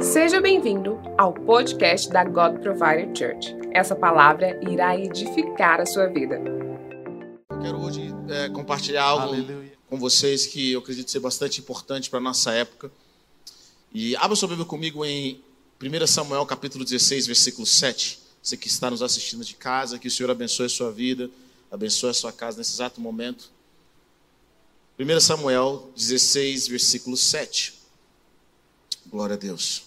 Seja bem-vindo ao podcast da God Provider Church. Essa palavra irá edificar a sua vida. Eu quero hoje é, compartilhar algo Aleluia. com vocês que eu acredito ser bastante importante para a nossa época. E abra sua Bíblia comigo em 1 Samuel capítulo 16, versículo 7. Você que está nos assistindo de casa, que o Senhor abençoe a sua vida, abençoe a sua casa nesse exato momento. 1 Samuel 16, versículo 7. Glória a Deus.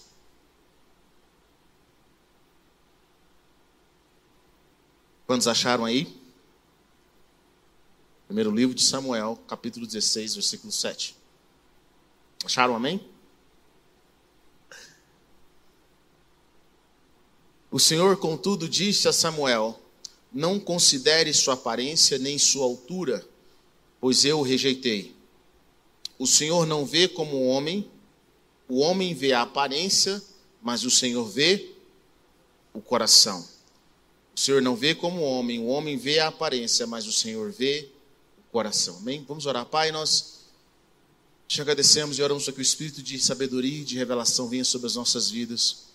Quantos acharam aí? Primeiro livro de Samuel, capítulo 16, versículo 7. Acharam amém? O Senhor, contudo, disse a Samuel: Não considere sua aparência nem sua altura, pois eu o rejeitei. O Senhor não vê como o homem, o homem vê a aparência, mas o Senhor vê o coração. O Senhor não vê como o homem, o homem vê a aparência, mas o Senhor vê o coração. Amém? Vamos orar. Pai, nós te agradecemos e oramos para que o espírito de sabedoria e de revelação venha sobre as nossas vidas,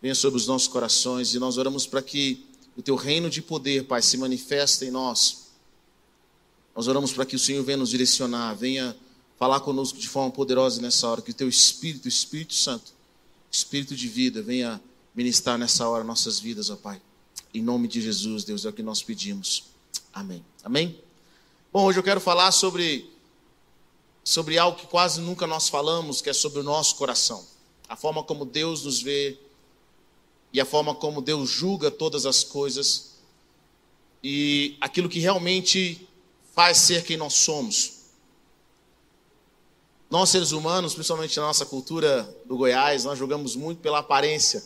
venha sobre os nossos corações, e nós oramos para que o teu reino de poder, Pai, se manifeste em nós. Nós oramos para que o Senhor venha nos direcionar, venha falar conosco de forma poderosa nessa hora, que o teu Espírito, Espírito Santo, Espírito de vida, venha ministrar nessa hora nossas vidas, ó Pai. Em nome de Jesus, Deus, é o que nós pedimos. Amém. Amém? Bom, hoje eu quero falar sobre, sobre algo que quase nunca nós falamos, que é sobre o nosso coração. A forma como Deus nos vê e a forma como Deus julga todas as coisas e aquilo que realmente faz ser quem nós somos. Nós, seres humanos, principalmente na nossa cultura do Goiás, nós julgamos muito pela aparência.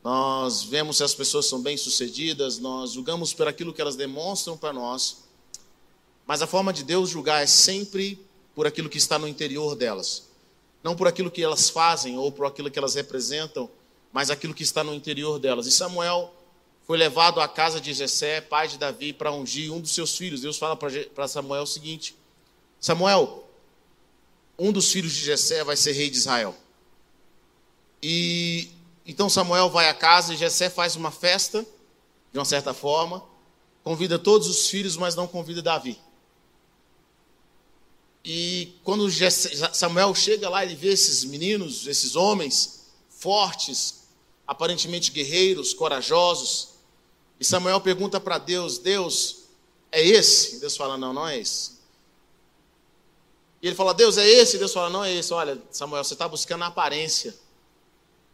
Nós vemos se as pessoas são bem-sucedidas, nós julgamos por aquilo que elas demonstram para nós. Mas a forma de Deus julgar é sempre por aquilo que está no interior delas. Não por aquilo que elas fazem ou por aquilo que elas representam, mas aquilo que está no interior delas. E Samuel foi levado à casa de Jessé, pai de Davi, para ungir um dos seus filhos. Deus fala para Samuel o seguinte: Samuel, um dos filhos de Jessé vai ser rei de Israel. E então Samuel vai à casa e Jessé faz uma festa, de uma certa forma, convida todos os filhos, mas não convida Davi. E quando Jessé, Samuel chega lá, ele vê esses meninos, esses homens fortes, aparentemente guerreiros, corajosos. E Samuel pergunta para Deus: Deus, é esse? Deus fala: Não, não é esse. E ele fala: Deus, é esse? E Deus fala: Não é esse. Olha, Samuel, você está buscando a aparência,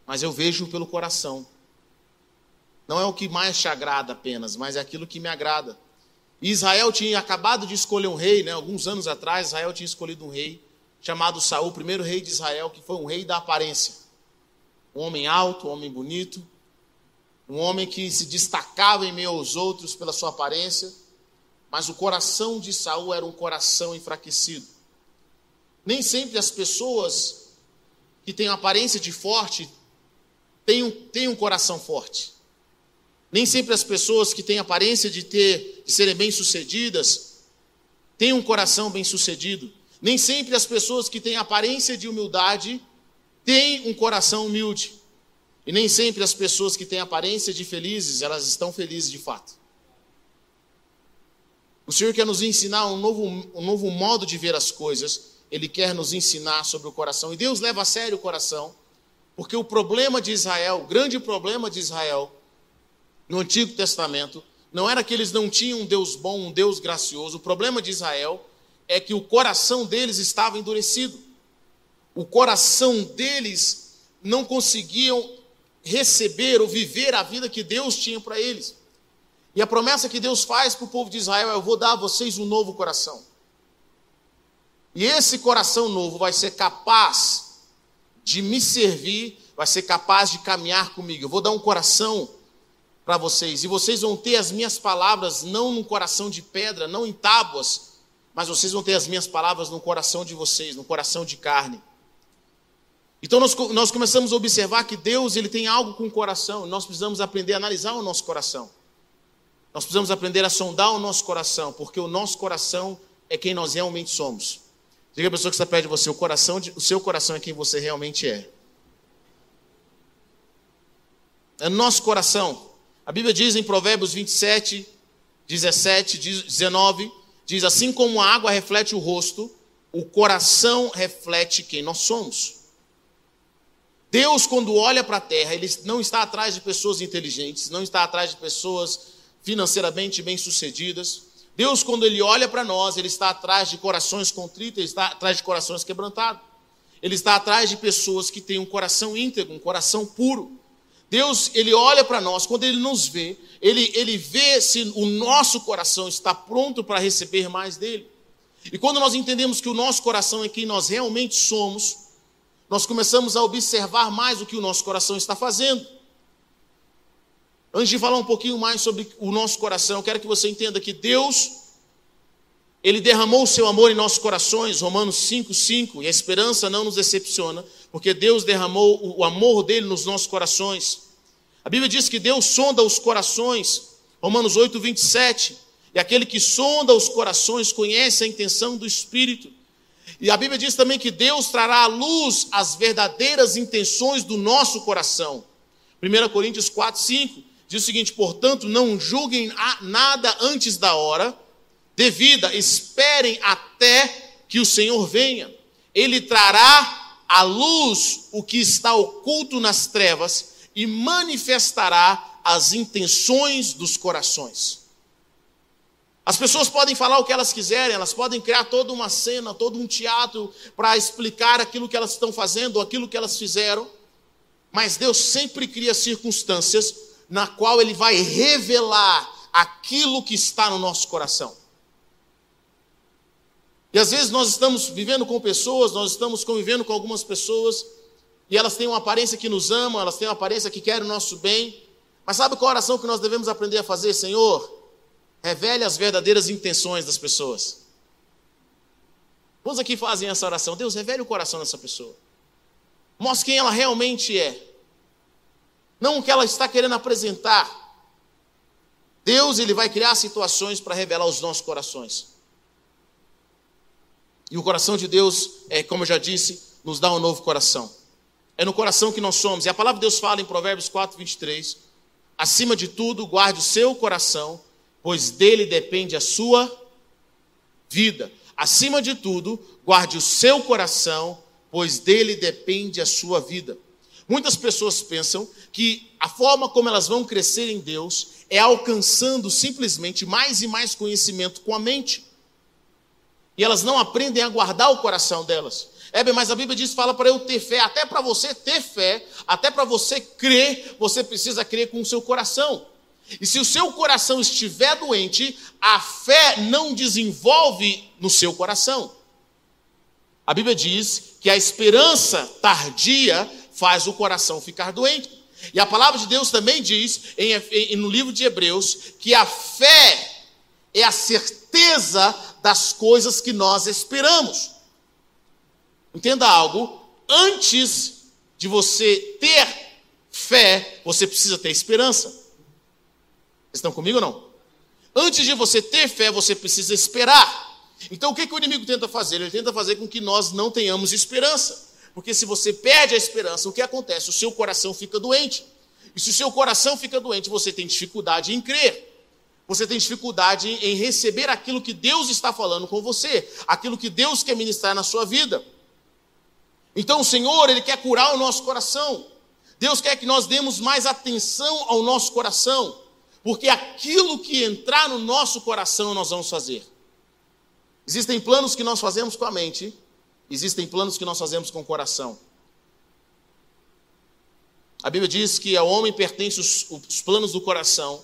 mas eu vejo pelo coração. Não é o que mais te agrada apenas, mas é aquilo que me agrada. E Israel tinha acabado de escolher um rei, né? Alguns anos atrás, Israel tinha escolhido um rei chamado Saul, o primeiro rei de Israel, que foi um rei da aparência. Um homem alto, um homem bonito, um homem que se destacava em meio aos outros pela sua aparência, mas o coração de Saul era um coração enfraquecido. Nem sempre as pessoas que têm aparência de forte têm um, têm um coração forte. Nem sempre as pessoas que têm aparência de ter de serem bem-sucedidas têm um coração bem-sucedido. Nem sempre as pessoas que têm aparência de humildade têm um coração humilde. E nem sempre as pessoas que têm aparência de felizes, elas estão felizes de fato. O Senhor quer nos ensinar um novo, um novo modo de ver as coisas. Ele quer nos ensinar sobre o coração. E Deus leva a sério o coração, porque o problema de Israel, o grande problema de Israel, no Antigo Testamento, não era que eles não tinham um Deus bom, um Deus gracioso. O problema de Israel é que o coração deles estava endurecido. O coração deles não conseguiam receber ou viver a vida que Deus tinha para eles. E a promessa que Deus faz para o povo de Israel é: eu vou dar a vocês um novo coração. E esse coração novo vai ser capaz de me servir, vai ser capaz de caminhar comigo. Eu vou dar um coração para vocês, e vocês vão ter as minhas palavras não num coração de pedra, não em tábuas, mas vocês vão ter as minhas palavras no coração de vocês, no coração de carne. Então nós, nós começamos a observar que Deus ele tem algo com o coração, nós precisamos aprender a analisar o nosso coração. Nós precisamos aprender a sondar o nosso coração, porque o nosso coração é quem nós realmente somos. Diga a pessoa que está perto de você, o, coração de, o seu coração é quem você realmente é. é no nosso coração. A Bíblia diz em Provérbios 27, 17, 19, diz assim como a água reflete o rosto, o coração reflete quem nós somos. Deus, quando olha para a terra, ele não está atrás de pessoas inteligentes, não está atrás de pessoas financeiramente bem-sucedidas. Deus, quando ele olha para nós, ele está atrás de corações contritos, ele está atrás de corações quebrantados. Ele está atrás de pessoas que têm um coração íntegro, um coração puro. Deus, ele olha para nós, quando ele nos vê, ele, ele vê se o nosso coração está pronto para receber mais dele. E quando nós entendemos que o nosso coração é quem nós realmente somos, nós começamos a observar mais o que o nosso coração está fazendo. Antes de falar um pouquinho mais sobre o nosso coração, eu quero que você entenda que Deus, Ele derramou o seu amor em nossos corações, Romanos 5, 5, e a esperança não nos decepciona, porque Deus derramou o amor dele nos nossos corações. A Bíblia diz que Deus sonda os corações, Romanos 8, 27, e aquele que sonda os corações conhece a intenção do Espírito. E a Bíblia diz também que Deus trará à luz as verdadeiras intenções do nosso coração. 1 Coríntios 4, 5 diz o seguinte: portanto, não julguem nada antes da hora devida, esperem até que o Senhor venha. Ele trará à luz o que está oculto nas trevas e manifestará as intenções dos corações. As pessoas podem falar o que elas quiserem, elas podem criar toda uma cena, todo um teatro para explicar aquilo que elas estão fazendo, aquilo que elas fizeram, mas Deus sempre cria circunstâncias na qual Ele vai revelar aquilo que está no nosso coração. E às vezes nós estamos vivendo com pessoas, nós estamos convivendo com algumas pessoas, e elas têm uma aparência que nos amam, elas têm uma aparência que querem o nosso bem, mas sabe qual oração que nós devemos aprender a fazer, Senhor? Revele as verdadeiras intenções das pessoas. Quantos aqui fazem essa oração? Deus, revele o coração dessa pessoa. Mostre quem ela realmente é. Não o que ela está querendo apresentar. Deus, ele vai criar situações para revelar os nossos corações. E o coração de Deus, é, como eu já disse, nos dá um novo coração. É no coração que nós somos. E a palavra de Deus fala em Provérbios 4, 23. Acima de tudo, guarde o seu coração, pois dele depende a sua vida. Acima de tudo, guarde o seu coração, pois dele depende a sua vida. Muitas pessoas pensam que a forma como elas vão crescer em Deus é alcançando simplesmente mais e mais conhecimento com a mente. E elas não aprendem a guardar o coração delas. É bem, mas a Bíblia diz, fala para eu ter fé, até para você ter fé, até para você crer, você precisa crer com o seu coração. E se o seu coração estiver doente, a fé não desenvolve no seu coração. A Bíblia diz que a esperança tardia faz o coração ficar doente. E a palavra de Deus também diz, em, em, no livro de Hebreus, que a fé é a certeza das coisas que nós esperamos. Entenda algo, antes de você ter fé, você precisa ter esperança. Estão comigo ou não? Antes de você ter fé, você precisa esperar. Então o que, que o inimigo tenta fazer? Ele tenta fazer com que nós não tenhamos esperança. Porque se você perde a esperança, o que acontece? O seu coração fica doente. E se o seu coração fica doente, você tem dificuldade em crer. Você tem dificuldade em receber aquilo que Deus está falando com você, aquilo que Deus quer ministrar na sua vida. Então o Senhor, Ele quer curar o nosso coração. Deus quer que nós demos mais atenção ao nosso coração. Porque aquilo que entrar no nosso coração nós vamos fazer. Existem planos que nós fazemos com a mente, existem planos que nós fazemos com o coração. A Bíblia diz que ao homem pertencem os, os planos do coração,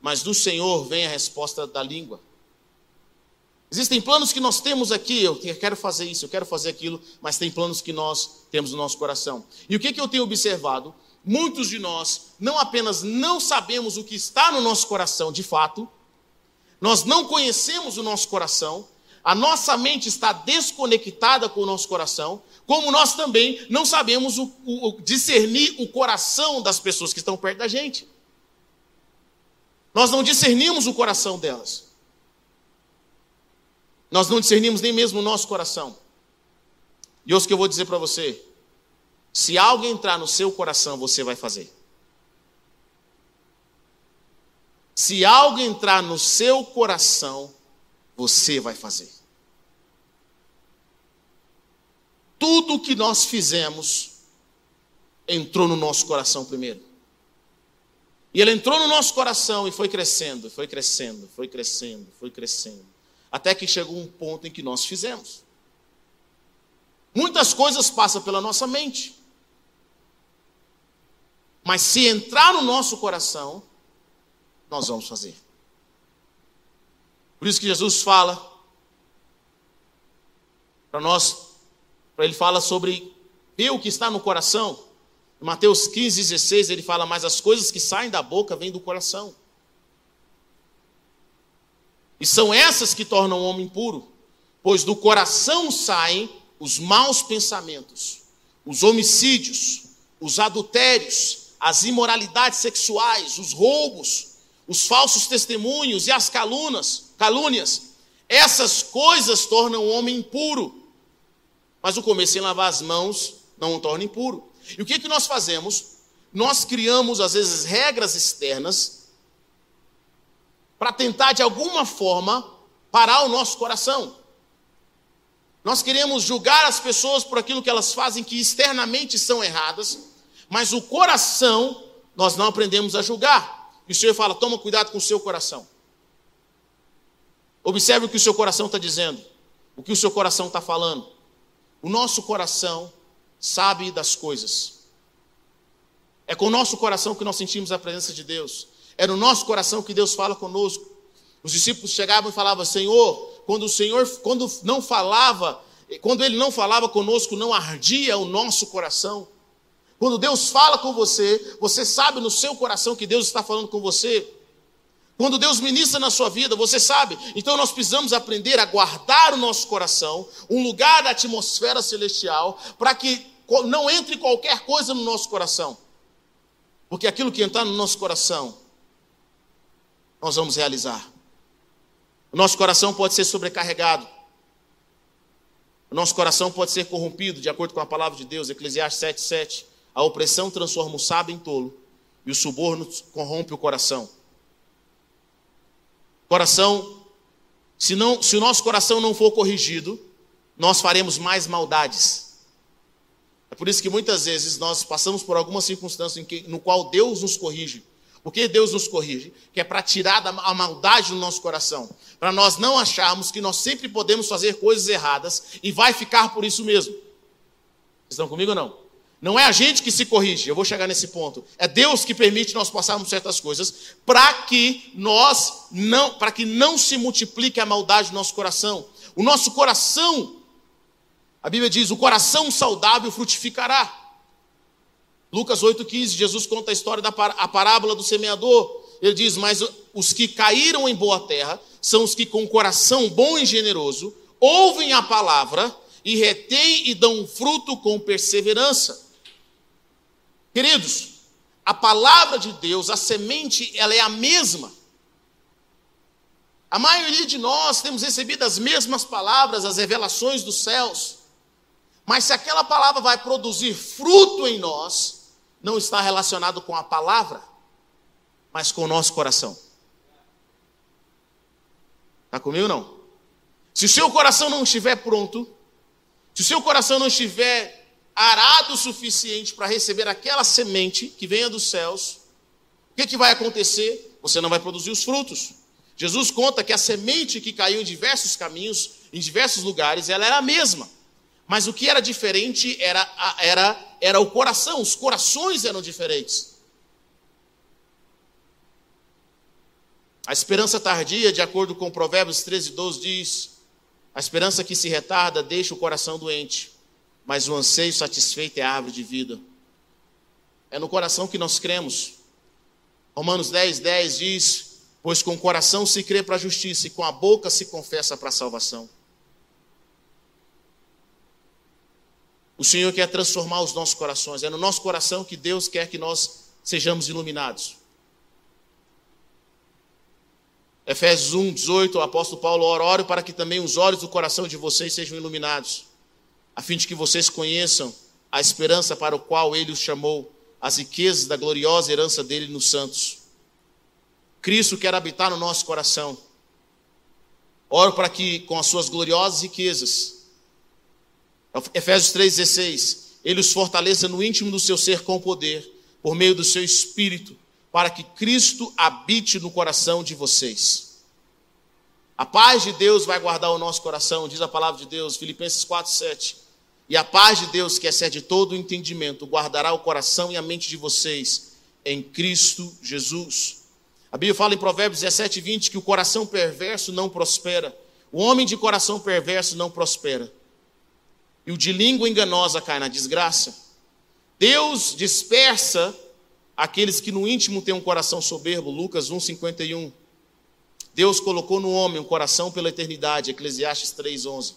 mas do Senhor vem a resposta da língua. Existem planos que nós temos aqui, eu quero fazer isso, eu quero fazer aquilo, mas tem planos que nós temos no nosso coração. E o que, que eu tenho observado? muitos de nós não apenas não sabemos o que está no nosso coração de fato, nós não conhecemos o nosso coração, a nossa mente está desconectada com o nosso coração, como nós também não sabemos o, o, discernir o coração das pessoas que estão perto da gente. Nós não discernimos o coração delas. Nós não discernimos nem mesmo o nosso coração. E ouço que eu vou dizer para você: se algo entrar no seu coração, você vai fazer. Se algo entrar no seu coração, você vai fazer. Tudo que nós fizemos entrou no nosso coração primeiro. E ele entrou no nosso coração e foi crescendo, foi crescendo, foi crescendo, foi crescendo. Até que chegou um ponto em que nós fizemos. Muitas coisas passam pela nossa mente. Mas se entrar no nosso coração, nós vamos fazer. Por isso que Jesus fala para nós, para ele fala sobre ver o que está no coração. Em Mateus 15, 16, ele fala, mas as coisas que saem da boca vêm do coração. E são essas que tornam o homem puro, pois do coração saem os maus pensamentos, os homicídios, os adultérios, as imoralidades sexuais, os roubos, os falsos testemunhos e as calunas, calúnias. Essas coisas tornam o homem impuro. Mas o comer sem lavar as mãos não o torna impuro. E o que, que nós fazemos? Nós criamos, às vezes, regras externas para tentar, de alguma forma, parar o nosso coração. Nós queremos julgar as pessoas por aquilo que elas fazem que externamente são erradas, mas o coração nós não aprendemos a julgar. E o Senhor fala: toma cuidado com o seu coração. Observe o que o seu coração está dizendo, o que o seu coração está falando. O nosso coração sabe das coisas. É com o nosso coração que nós sentimos a presença de Deus. É no nosso coração que Deus fala conosco. Os discípulos chegavam e falavam: Senhor, quando o Senhor, quando não falava, quando Ele não falava conosco, não ardia o nosso coração. Quando Deus fala com você, você sabe no seu coração que Deus está falando com você. Quando Deus ministra na sua vida, você sabe. Então nós precisamos aprender a guardar o nosso coração, um lugar da atmosfera celestial, para que não entre qualquer coisa no nosso coração. Porque aquilo que entrar no nosso coração, nós vamos realizar. O nosso coração pode ser sobrecarregado. O nosso coração pode ser corrompido, de acordo com a palavra de Deus, Eclesiastes 7,7. A opressão transforma o sábio em tolo e o suborno corrompe o coração. Coração, se, não, se o nosso coração não for corrigido, nós faremos mais maldades. É por isso que muitas vezes nós passamos por alguma circunstância em que, no qual Deus nos corrige. Por que Deus nos corrige? Que é para tirar a maldade do nosso coração. Para nós não acharmos que nós sempre podemos fazer coisas erradas e vai ficar por isso mesmo. Estão comigo ou não? Não é a gente que se corrige, eu vou chegar nesse ponto. É Deus que permite nós passarmos certas coisas para que nós não, para que não se multiplique a maldade do nosso coração. O nosso coração, a Bíblia diz, o coração saudável frutificará. Lucas 8,15, Jesus conta a história da a parábola do semeador. Ele diz: Mas os que caíram em boa terra são os que, com coração bom e generoso, ouvem a palavra e retêm e dão fruto com perseverança. Queridos, a palavra de Deus, a semente, ela é a mesma. A maioria de nós temos recebido as mesmas palavras, as revelações dos céus. Mas se aquela palavra vai produzir fruto em nós, não está relacionado com a palavra, mas com o nosso coração. Está comigo não? Se o seu coração não estiver pronto, se o seu coração não estiver arado o suficiente para receber aquela semente que venha dos céus, o que, que vai acontecer? Você não vai produzir os frutos. Jesus conta que a semente que caiu em diversos caminhos, em diversos lugares, ela era a mesma. Mas o que era diferente era, era, era o coração, os corações eram diferentes. A esperança tardia, de acordo com Provérbios 13, 12, diz: a esperança que se retarda deixa o coração doente mas o anseio satisfeito é árvore de vida. É no coração que nós cremos. Romanos 10, 10 diz: Pois com o coração se crê para a justiça e com a boca se confessa para a salvação. O Senhor quer transformar os nossos corações. É no nosso coração que Deus quer que nós sejamos iluminados. Efésios 1, 18, o apóstolo Paulo ora, ore para que também os olhos do coração de vocês sejam iluminados a fim de que vocês conheçam a esperança para o qual ele os chamou, as riquezas da gloriosa herança dele nos santos. Cristo quer habitar no nosso coração. Oro para que, com as suas gloriosas riquezas, Efésios 3,16, Ele os fortaleça no íntimo do seu ser com poder, por meio do seu espírito, para que Cristo habite no coração de vocês. A paz de Deus vai guardar o nosso coração, diz a palavra de Deus, Filipenses 4,7. E a paz de Deus, que excede todo o entendimento, guardará o coração e a mente de vocês em Cristo Jesus. A Bíblia fala em Provérbios 17, 20 que o coração perverso não prospera. O homem de coração perverso não prospera. E o de língua enganosa cai na desgraça. Deus dispersa aqueles que no íntimo têm um coração soberbo. Lucas 1, 51. Deus colocou no homem um coração pela eternidade. Eclesiastes 3, 11.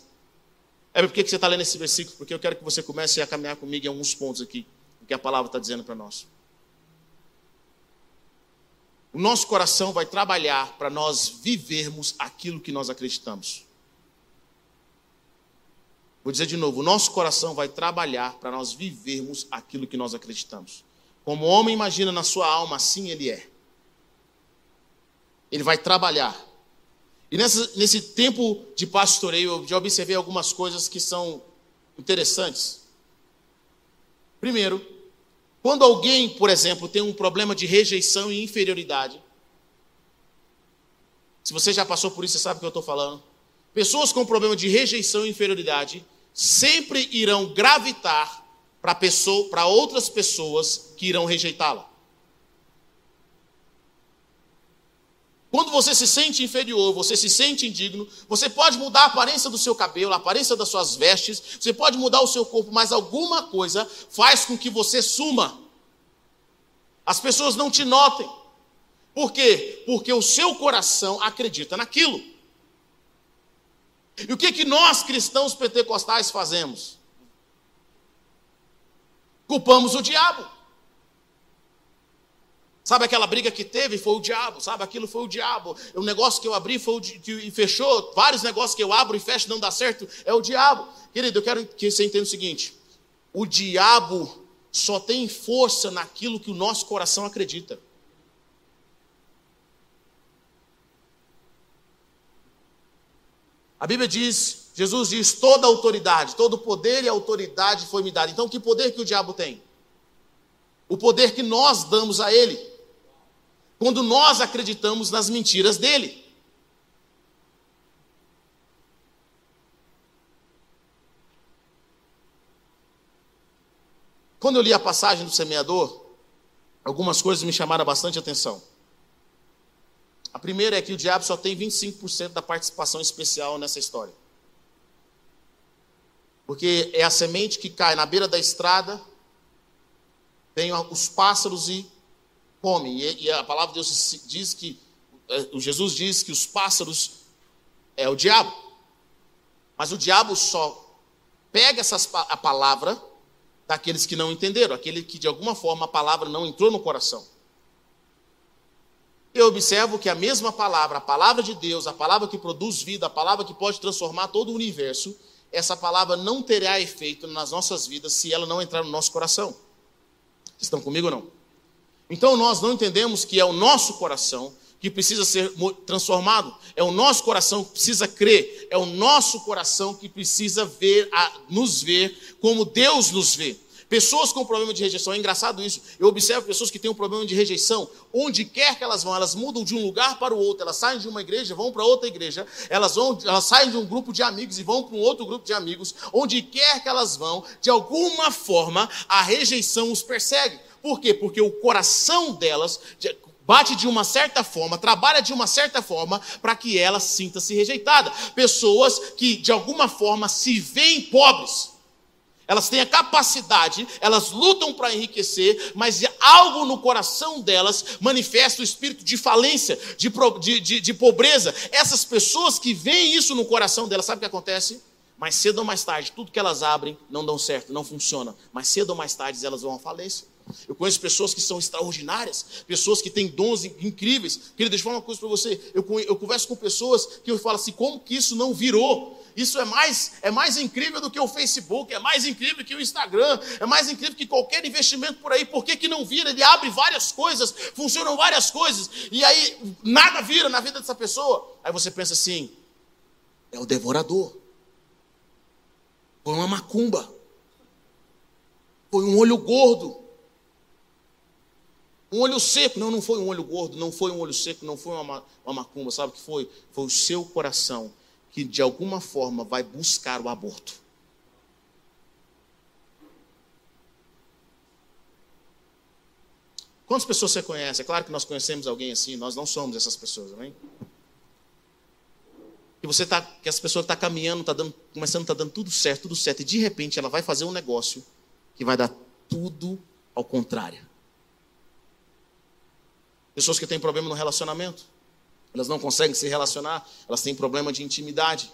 É por que você está lendo esse versículo? Porque eu quero que você comece a caminhar comigo em alguns pontos aqui. O que a palavra está dizendo para nós. O nosso coração vai trabalhar para nós vivermos aquilo que nós acreditamos. Vou dizer de novo: o nosso coração vai trabalhar para nós vivermos aquilo que nós acreditamos. Como o homem imagina na sua alma, assim ele é. Ele vai trabalhar. E nessa, nesse tempo de pastoreio, eu já observei algumas coisas que são interessantes. Primeiro, quando alguém, por exemplo, tem um problema de rejeição e inferioridade, se você já passou por isso, você sabe o que eu estou falando. Pessoas com problema de rejeição e inferioridade sempre irão gravitar para pessoa, outras pessoas que irão rejeitá-la. Quando você se sente inferior, você se sente indigno, você pode mudar a aparência do seu cabelo, a aparência das suas vestes, você pode mudar o seu corpo, mas alguma coisa faz com que você suma. As pessoas não te notem. Por quê? Porque o seu coração acredita naquilo. E o que que nós cristãos pentecostais fazemos? Culpamos o diabo. Sabe aquela briga que teve? Foi o diabo, sabe? Aquilo foi o diabo. O negócio que eu abri foi o que fechou. Vários negócios que eu abro e fecho não dá certo. É o diabo. Querido, eu quero que você entenda o seguinte: o diabo só tem força naquilo que o nosso coração acredita. A Bíblia diz, Jesus diz: toda autoridade, todo poder e autoridade foi me dado. Então, que poder que o diabo tem? O poder que nós damos a ele quando nós acreditamos nas mentiras dele. Quando eu li a passagem do semeador, algumas coisas me chamaram bastante atenção. A primeira é que o diabo só tem 25% da participação especial nessa história. Porque é a semente que cai na beira da estrada, vem os pássaros e comem. E, e a palavra de Deus diz que, é, Jesus diz que os pássaros é o diabo. Mas o diabo só pega essas, a palavra daqueles que não entenderam, aquele que de alguma forma a palavra não entrou no coração. Eu observo que a mesma palavra, a palavra de Deus, a palavra que produz vida, a palavra que pode transformar todo o universo, essa palavra não terá efeito nas nossas vidas se ela não entrar no nosso coração. Estão comigo ou não? Então nós não entendemos que é o nosso coração que precisa ser transformado, é o nosso coração que precisa crer, é o nosso coração que precisa ver, a, nos ver como Deus nos vê. Pessoas com problema de rejeição, é engraçado isso. Eu observo pessoas que têm um problema de rejeição, onde quer que elas vão, elas mudam de um lugar para o outro, elas saem de uma igreja, vão para outra igreja, elas vão, elas saem de um grupo de amigos e vão para um outro grupo de amigos, onde quer que elas vão, de alguma forma a rejeição os persegue. Por quê? Porque o coração delas bate de uma certa forma, trabalha de uma certa forma para que ela sinta-se rejeitada. Pessoas que de alguma forma se veem pobres. Elas têm a capacidade, elas lutam para enriquecer, mas algo no coração delas manifesta o espírito de falência, de, de, de, de pobreza. Essas pessoas que veem isso no coração delas, sabe o que acontece? Mais cedo ou mais tarde, tudo que elas abrem não dão certo, não funciona. Mais cedo ou mais tarde elas vão à falência. Eu conheço pessoas que são extraordinárias, pessoas que têm dons incríveis. Queria deixar uma coisa para você. Eu, eu converso com pessoas que eu falo assim: como que isso não virou? Isso é mais, é mais incrível do que o Facebook, é mais incrível que o Instagram, é mais incrível que qualquer investimento por aí. Por que, que não vira? Ele abre várias coisas, funcionam várias coisas, e aí nada vira na vida dessa pessoa. Aí você pensa assim: é o devorador. Foi uma macumba. Foi um olho gordo. Um olho seco. Não, não foi um olho gordo, não foi um olho seco, não foi uma, uma macumba. Sabe o que foi? Foi o seu coração que de alguma forma vai buscar o aborto. Quantas pessoas você conhece? É claro que nós conhecemos alguém assim, nós não somos essas pessoas, amém? que você tá, que essa pessoa está caminhando, está dando, começando, está dando tudo certo, tudo certo, e de repente ela vai fazer um negócio que vai dar tudo ao contrário. Pessoas que têm problema no relacionamento, elas não conseguem se relacionar, elas têm problema de intimidade.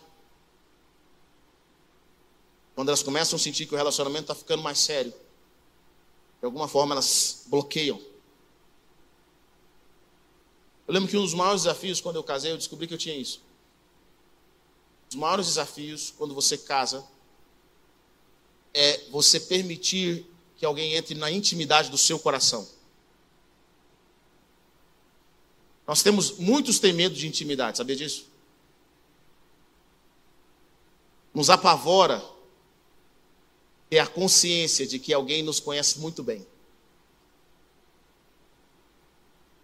Quando elas começam a sentir que o relacionamento está ficando mais sério, de alguma forma elas bloqueiam. Eu lembro que um dos maiores desafios quando eu casei, eu descobri que eu tinha isso. Os maiores desafios quando você casa é você permitir que alguém entre na intimidade do seu coração. Nós temos, muitos têm medo de intimidade, sabia disso? Nos apavora ter a consciência de que alguém nos conhece muito bem.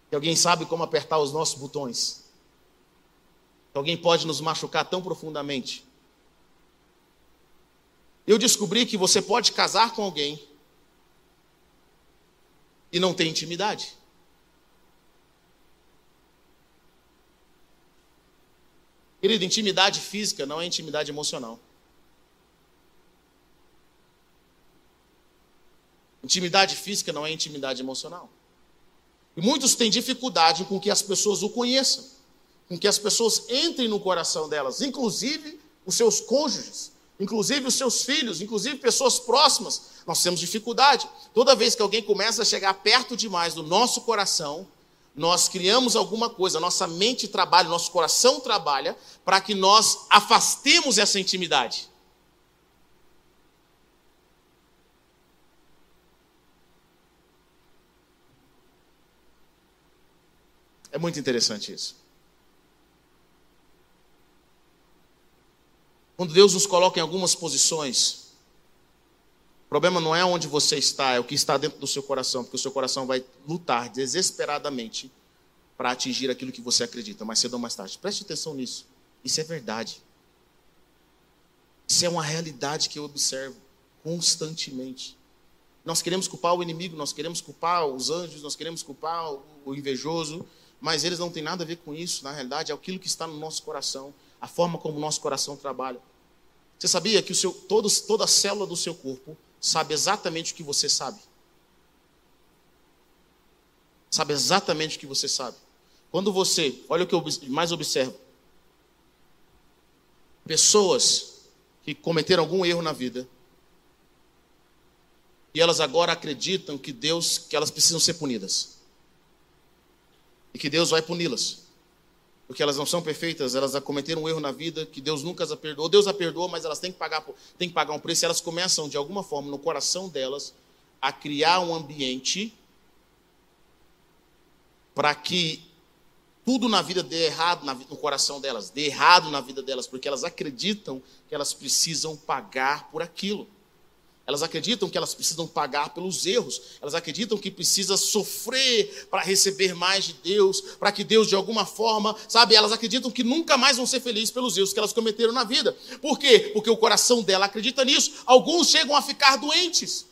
Que alguém sabe como apertar os nossos botões que alguém pode nos machucar tão profundamente. Eu descobri que você pode casar com alguém e não ter intimidade. Querido, intimidade física não é intimidade emocional. Intimidade física não é intimidade emocional. E muitos têm dificuldade com que as pessoas o conheçam com que as pessoas entrem no coração delas, inclusive os seus cônjuges, inclusive os seus filhos, inclusive pessoas próximas. Nós temos dificuldade. Toda vez que alguém começa a chegar perto demais do nosso coração, nós criamos alguma coisa, nossa mente trabalha, nosso coração trabalha para que nós afastemos essa intimidade. É muito interessante isso. Quando Deus nos coloca em algumas posições, o problema não é onde você está, é o que está dentro do seu coração, porque o seu coração vai lutar desesperadamente para atingir aquilo que você acredita, mais cedo ou mais tarde. Preste atenção nisso. Isso é verdade. Isso é uma realidade que eu observo constantemente. Nós queremos culpar o inimigo, nós queremos culpar os anjos, nós queremos culpar o invejoso, mas eles não têm nada a ver com isso. Na realidade, é aquilo que está no nosso coração a forma como o nosso coração trabalha. Você sabia que o seu, toda célula do seu corpo sabe exatamente o que você sabe? Sabe exatamente o que você sabe. Quando você, olha o que eu mais observo: pessoas que cometeram algum erro na vida, e elas agora acreditam que Deus, que elas precisam ser punidas. E que Deus vai puni-las porque elas não são perfeitas, elas cometeram um erro na vida que Deus nunca as perdoou. Deus a perdoou, mas elas têm que pagar, têm que pagar um preço. E elas começam, de alguma forma, no coração delas, a criar um ambiente para que tudo na vida dê errado no coração delas, dê errado na vida delas, porque elas acreditam que elas precisam pagar por aquilo. Elas acreditam que elas precisam pagar pelos erros. Elas acreditam que precisa sofrer para receber mais de Deus, para que Deus de alguma forma, sabe? Elas acreditam que nunca mais vão ser felizes pelos erros que elas cometeram na vida. Por quê? Porque o coração dela acredita nisso. Alguns chegam a ficar doentes.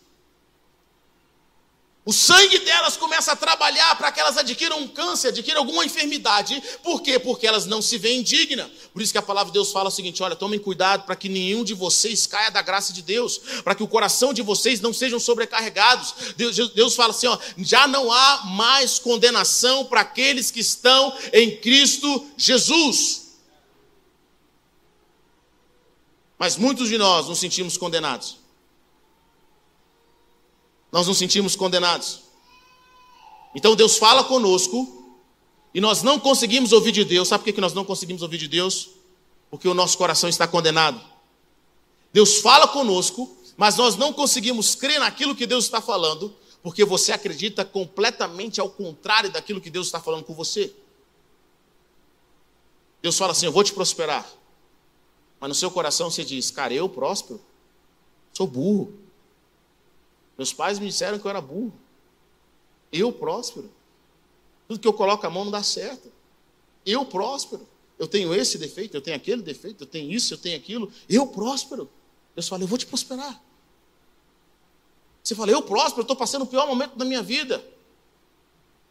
O sangue delas começa a trabalhar para que elas adquiram um câncer, adquiram alguma enfermidade. Por quê? Porque elas não se veem dignas. Por isso que a palavra de Deus fala o seguinte: olha, tomem cuidado para que nenhum de vocês caia da graça de Deus, para que o coração de vocês não sejam sobrecarregados. Deus, Deus fala assim: ó, já não há mais condenação para aqueles que estão em Cristo Jesus. Mas muitos de nós nos sentimos condenados nós nos sentimos condenados. Então Deus fala conosco e nós não conseguimos ouvir de Deus. Sabe por que nós não conseguimos ouvir de Deus? porque o nosso coração está condenado. Deus fala conosco, mas nós não conseguimos crer naquilo que Deus está falando, porque você acredita completamente ao contrário daquilo que Deus está falando com você. Deus fala assim: Eu vou te prosperar. Mas no seu coração você diz: Cara, eu próspero? Sou burro. Meus pais me disseram que eu era burro. Eu próspero. Tudo que eu coloco a mão não dá certo. Eu próspero. Eu tenho esse defeito, eu tenho aquele defeito, eu tenho isso, eu tenho aquilo. Eu próspero. Deus fala: Eu vou te prosperar. Você fala: Eu próspero, eu estou passando o pior momento da minha vida.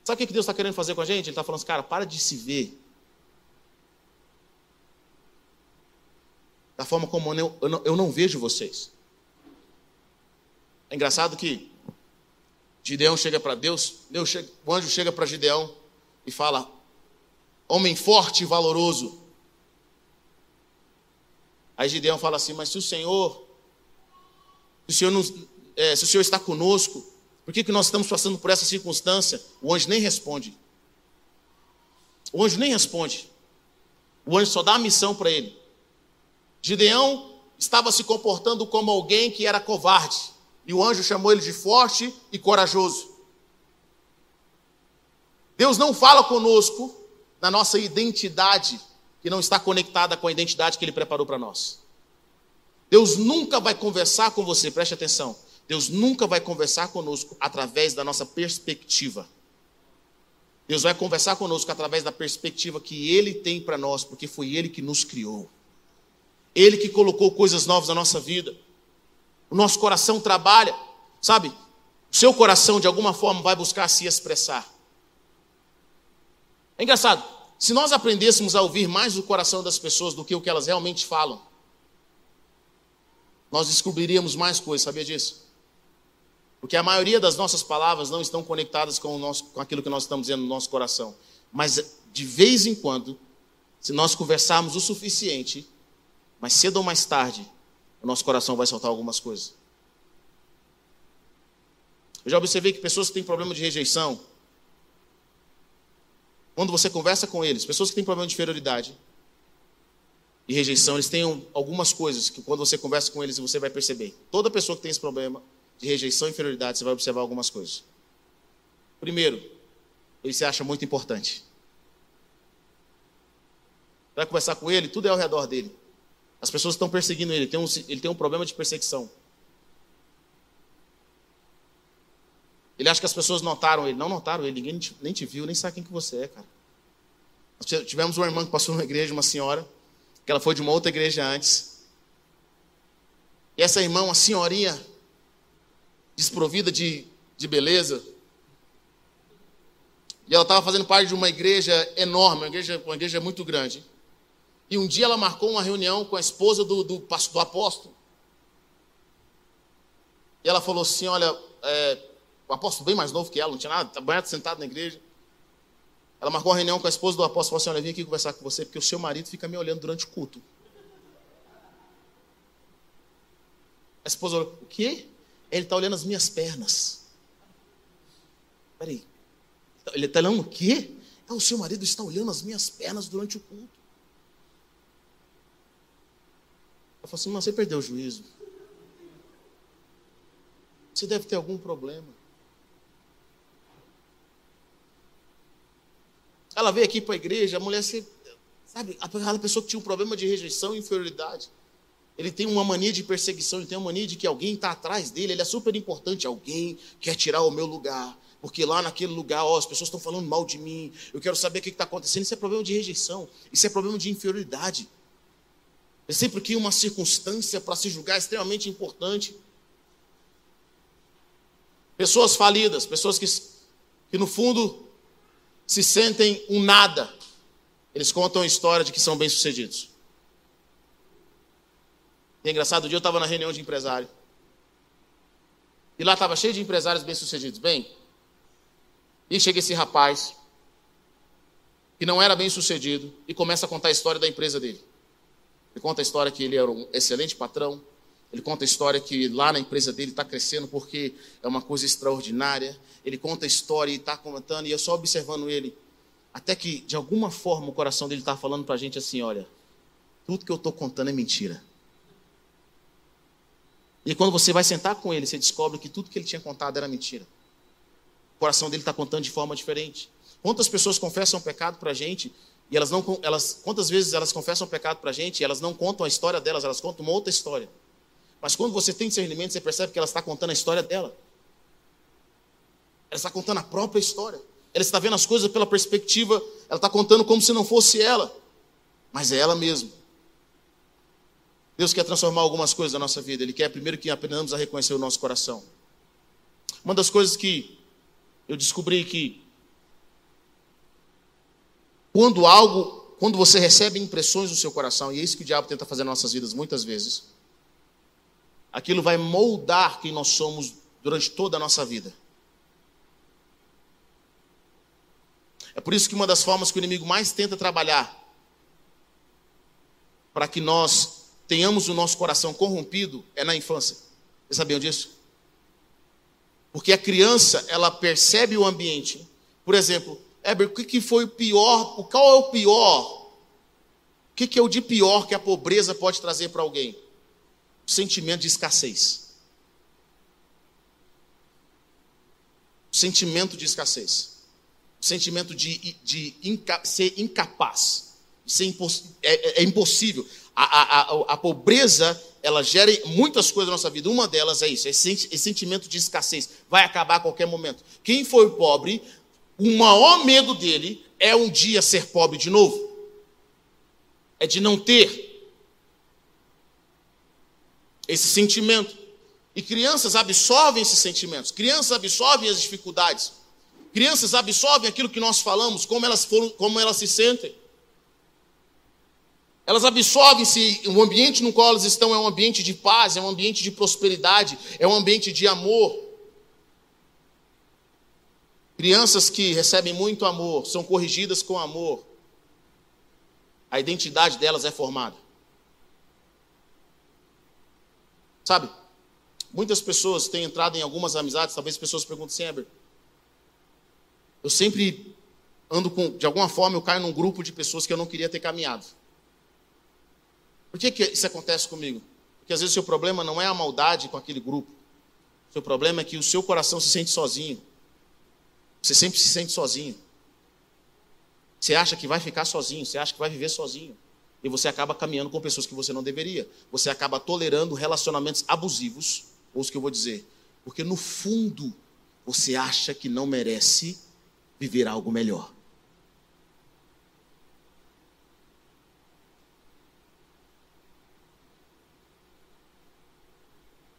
Sabe o que Deus está querendo fazer com a gente? Ele está falando assim, cara, para de se ver. Da forma como eu, não, eu não vejo vocês. É engraçado que Gideão chega para Deus, Deus chega, o anjo chega para Gideão e fala: Homem forte e valoroso. Aí Gideão fala assim: Mas se o Senhor, se o Senhor, não, é, se o Senhor está conosco, por que, que nós estamos passando por essa circunstância? O anjo nem responde. O anjo nem responde. O anjo só dá a missão para ele. Gideão estava se comportando como alguém que era covarde. E o anjo chamou ele de forte e corajoso. Deus não fala conosco na nossa identidade que não está conectada com a identidade que Ele preparou para nós. Deus nunca vai conversar com você, preste atenção. Deus nunca vai conversar conosco através da nossa perspectiva. Deus vai conversar conosco através da perspectiva que Ele tem para nós, porque foi Ele que nos criou. Ele que colocou coisas novas na nossa vida. O nosso coração trabalha, sabe? Seu coração, de alguma forma, vai buscar se expressar. É engraçado, se nós aprendêssemos a ouvir mais o coração das pessoas do que o que elas realmente falam, nós descobriríamos mais coisas, sabia disso? Porque a maioria das nossas palavras não estão conectadas com, o nosso, com aquilo que nós estamos dizendo no nosso coração. Mas, de vez em quando, se nós conversarmos o suficiente, mas cedo ou mais tarde, o nosso coração vai soltar algumas coisas. Eu já observei que pessoas que têm problema de rejeição, quando você conversa com eles, pessoas que têm problema de inferioridade e rejeição, eles têm algumas coisas que quando você conversa com eles você vai perceber. Toda pessoa que tem esse problema de rejeição e inferioridade, você vai observar algumas coisas. Primeiro, ele se acha muito importante. Vai conversar com ele, tudo é ao redor dele. As pessoas estão perseguindo ele, ele tem um, ele tem um problema de perseguição. Ele acha que as pessoas notaram ele. Não notaram ele, ninguém nem te viu, nem sabe quem que você é, cara. Nós tivemos uma irmã que passou numa igreja, uma senhora, que ela foi de uma outra igreja antes. E essa irmã, uma senhorinha, desprovida de, de beleza, e ela estava fazendo parte de uma igreja enorme, uma igreja, uma igreja muito grande. E um dia ela marcou uma reunião com a esposa do, do, do apóstolo. E ela falou assim: Olha, é, o apóstolo bem mais novo que ela, não tinha nada, estava sentado na igreja. Ela marcou uma reunião com a esposa do apóstolo e falou assim: Olha, eu vim aqui conversar com você porque o seu marido fica me olhando durante o culto. A esposa falou: O quê? Ele está olhando as minhas pernas. Peraí. Ele está olhando o quê? É, o seu marido está olhando as minhas pernas durante o culto. Ela falou assim: mas você perdeu o juízo. Você deve ter algum problema. Ela veio aqui para a igreja, a mulher, sabe, aquela pessoa que tinha um problema de rejeição e inferioridade. Ele tem uma mania de perseguição, ele tem uma mania de que alguém está atrás dele, ele é super importante. Alguém quer tirar o meu lugar, porque lá naquele lugar, ó, as pessoas estão falando mal de mim, eu quero saber o que está acontecendo. Isso é problema de rejeição, isso é problema de inferioridade. É sempre que uma circunstância para se julgar extremamente importante. Pessoas falidas, pessoas que, que no fundo se sentem um nada. Eles contam a história de que são bem-sucedidos. E é engraçado, um dia eu estava na reunião de empresário. E lá estava cheio de empresários bem-sucedidos. Bem, e chega esse rapaz, que não era bem-sucedido, e começa a contar a história da empresa dele. Ele conta a história que ele era um excelente patrão. Ele conta a história que lá na empresa dele está crescendo porque é uma coisa extraordinária. Ele conta a história e está comentando, e eu só observando ele. Até que, de alguma forma, o coração dele está falando para a gente assim: olha, tudo que eu estou contando é mentira. E quando você vai sentar com ele, você descobre que tudo que ele tinha contado era mentira. O coração dele está contando de forma diferente. Quantas pessoas confessam pecado para a gente e elas não, elas, quantas vezes elas confessam o pecado para a gente elas não contam a história delas, elas contam uma outra história. Mas quando você tem discernimento, você percebe que ela está contando a história dela. Ela está contando a própria história. Ela está vendo as coisas pela perspectiva, ela está contando como se não fosse ela, mas é ela mesma. Deus quer transformar algumas coisas da nossa vida. Ele quer primeiro que aprendamos a reconhecer o nosso coração. Uma das coisas que eu descobri que quando algo, quando você recebe impressões no seu coração, e é isso que o diabo tenta fazer nas nossas vidas muitas vezes, aquilo vai moldar quem nós somos durante toda a nossa vida. É por isso que uma das formas que o inimigo mais tenta trabalhar para que nós tenhamos o nosso coração corrompido é na infância. Vocês sabiam disso? Porque a criança, ela percebe o ambiente. Por exemplo, Heber, o que foi o pior? Qual é o pior? O que é o de pior que a pobreza pode trazer para alguém? O sentimento de escassez. O sentimento de escassez. O sentimento de, de inca, ser incapaz. Ser impos, é, é, é, impossível. A, a, a, a, pobreza, ela gera muitas coisas na nossa vida. Uma delas é isso, esse, esse sentimento de escassez. Vai acabar a qualquer momento. Quem foi pobre o maior medo dele é um dia ser pobre de novo. É de não ter esse sentimento. E crianças absorvem esses sentimentos. Crianças absorvem as dificuldades. Crianças absorvem aquilo que nós falamos, como elas foram, como elas se sentem. Elas absorvem se o ambiente no qual elas estão é um ambiente de paz, é um ambiente de prosperidade, é um ambiente de amor. Crianças que recebem muito amor, são corrigidas com amor, a identidade delas é formada. Sabe? Muitas pessoas têm entrado em algumas amizades, talvez pessoas perguntem sempre. Eu sempre ando com, de alguma forma, eu caio num grupo de pessoas que eu não queria ter caminhado. Por que, que isso acontece comigo? Porque às vezes o seu problema não é a maldade com aquele grupo. O seu problema é que o seu coração se sente sozinho. Você sempre se sente sozinho. Você acha que vai ficar sozinho, você acha que vai viver sozinho. E você acaba caminhando com pessoas que você não deveria. Você acaba tolerando relacionamentos abusivos, ou os que eu vou dizer. Porque no fundo, você acha que não merece viver algo melhor.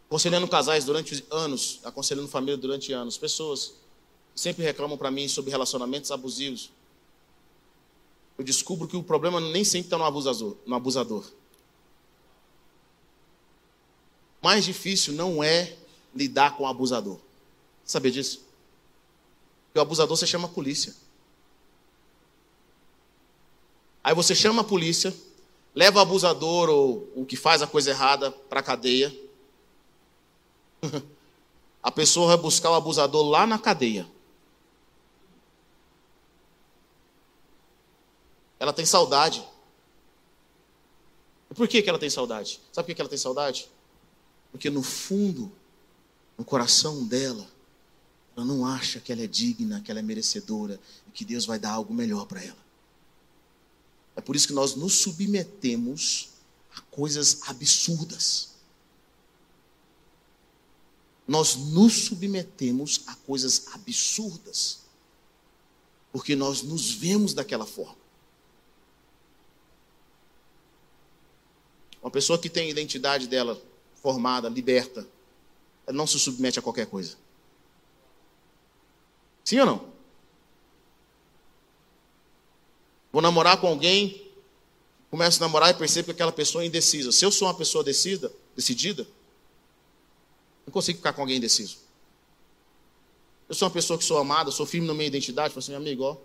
Aconselhando casais durante anos, aconselhando família durante anos, pessoas sempre reclamam para mim sobre relacionamentos abusivos. Eu descubro que o problema nem sempre está no abusador, no abusador. Mais difícil não é lidar com o abusador. Sabia disso? Porque o abusador você chama a polícia. Aí você chama a polícia, leva o abusador ou o que faz a coisa errada para a cadeia. A pessoa vai buscar o abusador lá na cadeia. Ela tem saudade. Por que, que ela tem saudade? Sabe por que ela tem saudade? Porque no fundo, no coração dela, ela não acha que ela é digna, que ela é merecedora e que Deus vai dar algo melhor para ela. É por isso que nós nos submetemos a coisas absurdas. Nós nos submetemos a coisas absurdas. Porque nós nos vemos daquela forma. Uma pessoa que tem a identidade dela formada, liberta, ela não se submete a qualquer coisa. Sim ou não? Vou namorar com alguém, começo a namorar e percebo que aquela pessoa é indecisa. Se eu sou uma pessoa decida, decidida, não consigo ficar com alguém indeciso. Eu sou uma pessoa que sou amada, sou firme na minha identidade, falo assim, meu amigo, ó,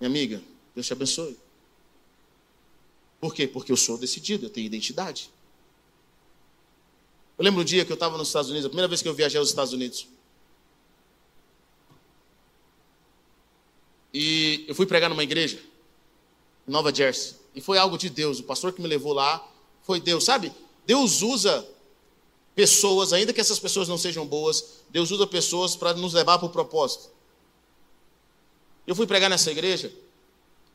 minha amiga, Deus te abençoe. Por quê? Porque eu sou decidido, eu tenho identidade. Eu lembro um dia que eu estava nos Estados Unidos, a primeira vez que eu viajei aos Estados Unidos. E eu fui pregar numa igreja, em Nova Jersey. E foi algo de Deus. O pastor que me levou lá foi Deus. Sabe? Deus usa pessoas, ainda que essas pessoas não sejam boas, Deus usa pessoas para nos levar para o propósito. Eu fui pregar nessa igreja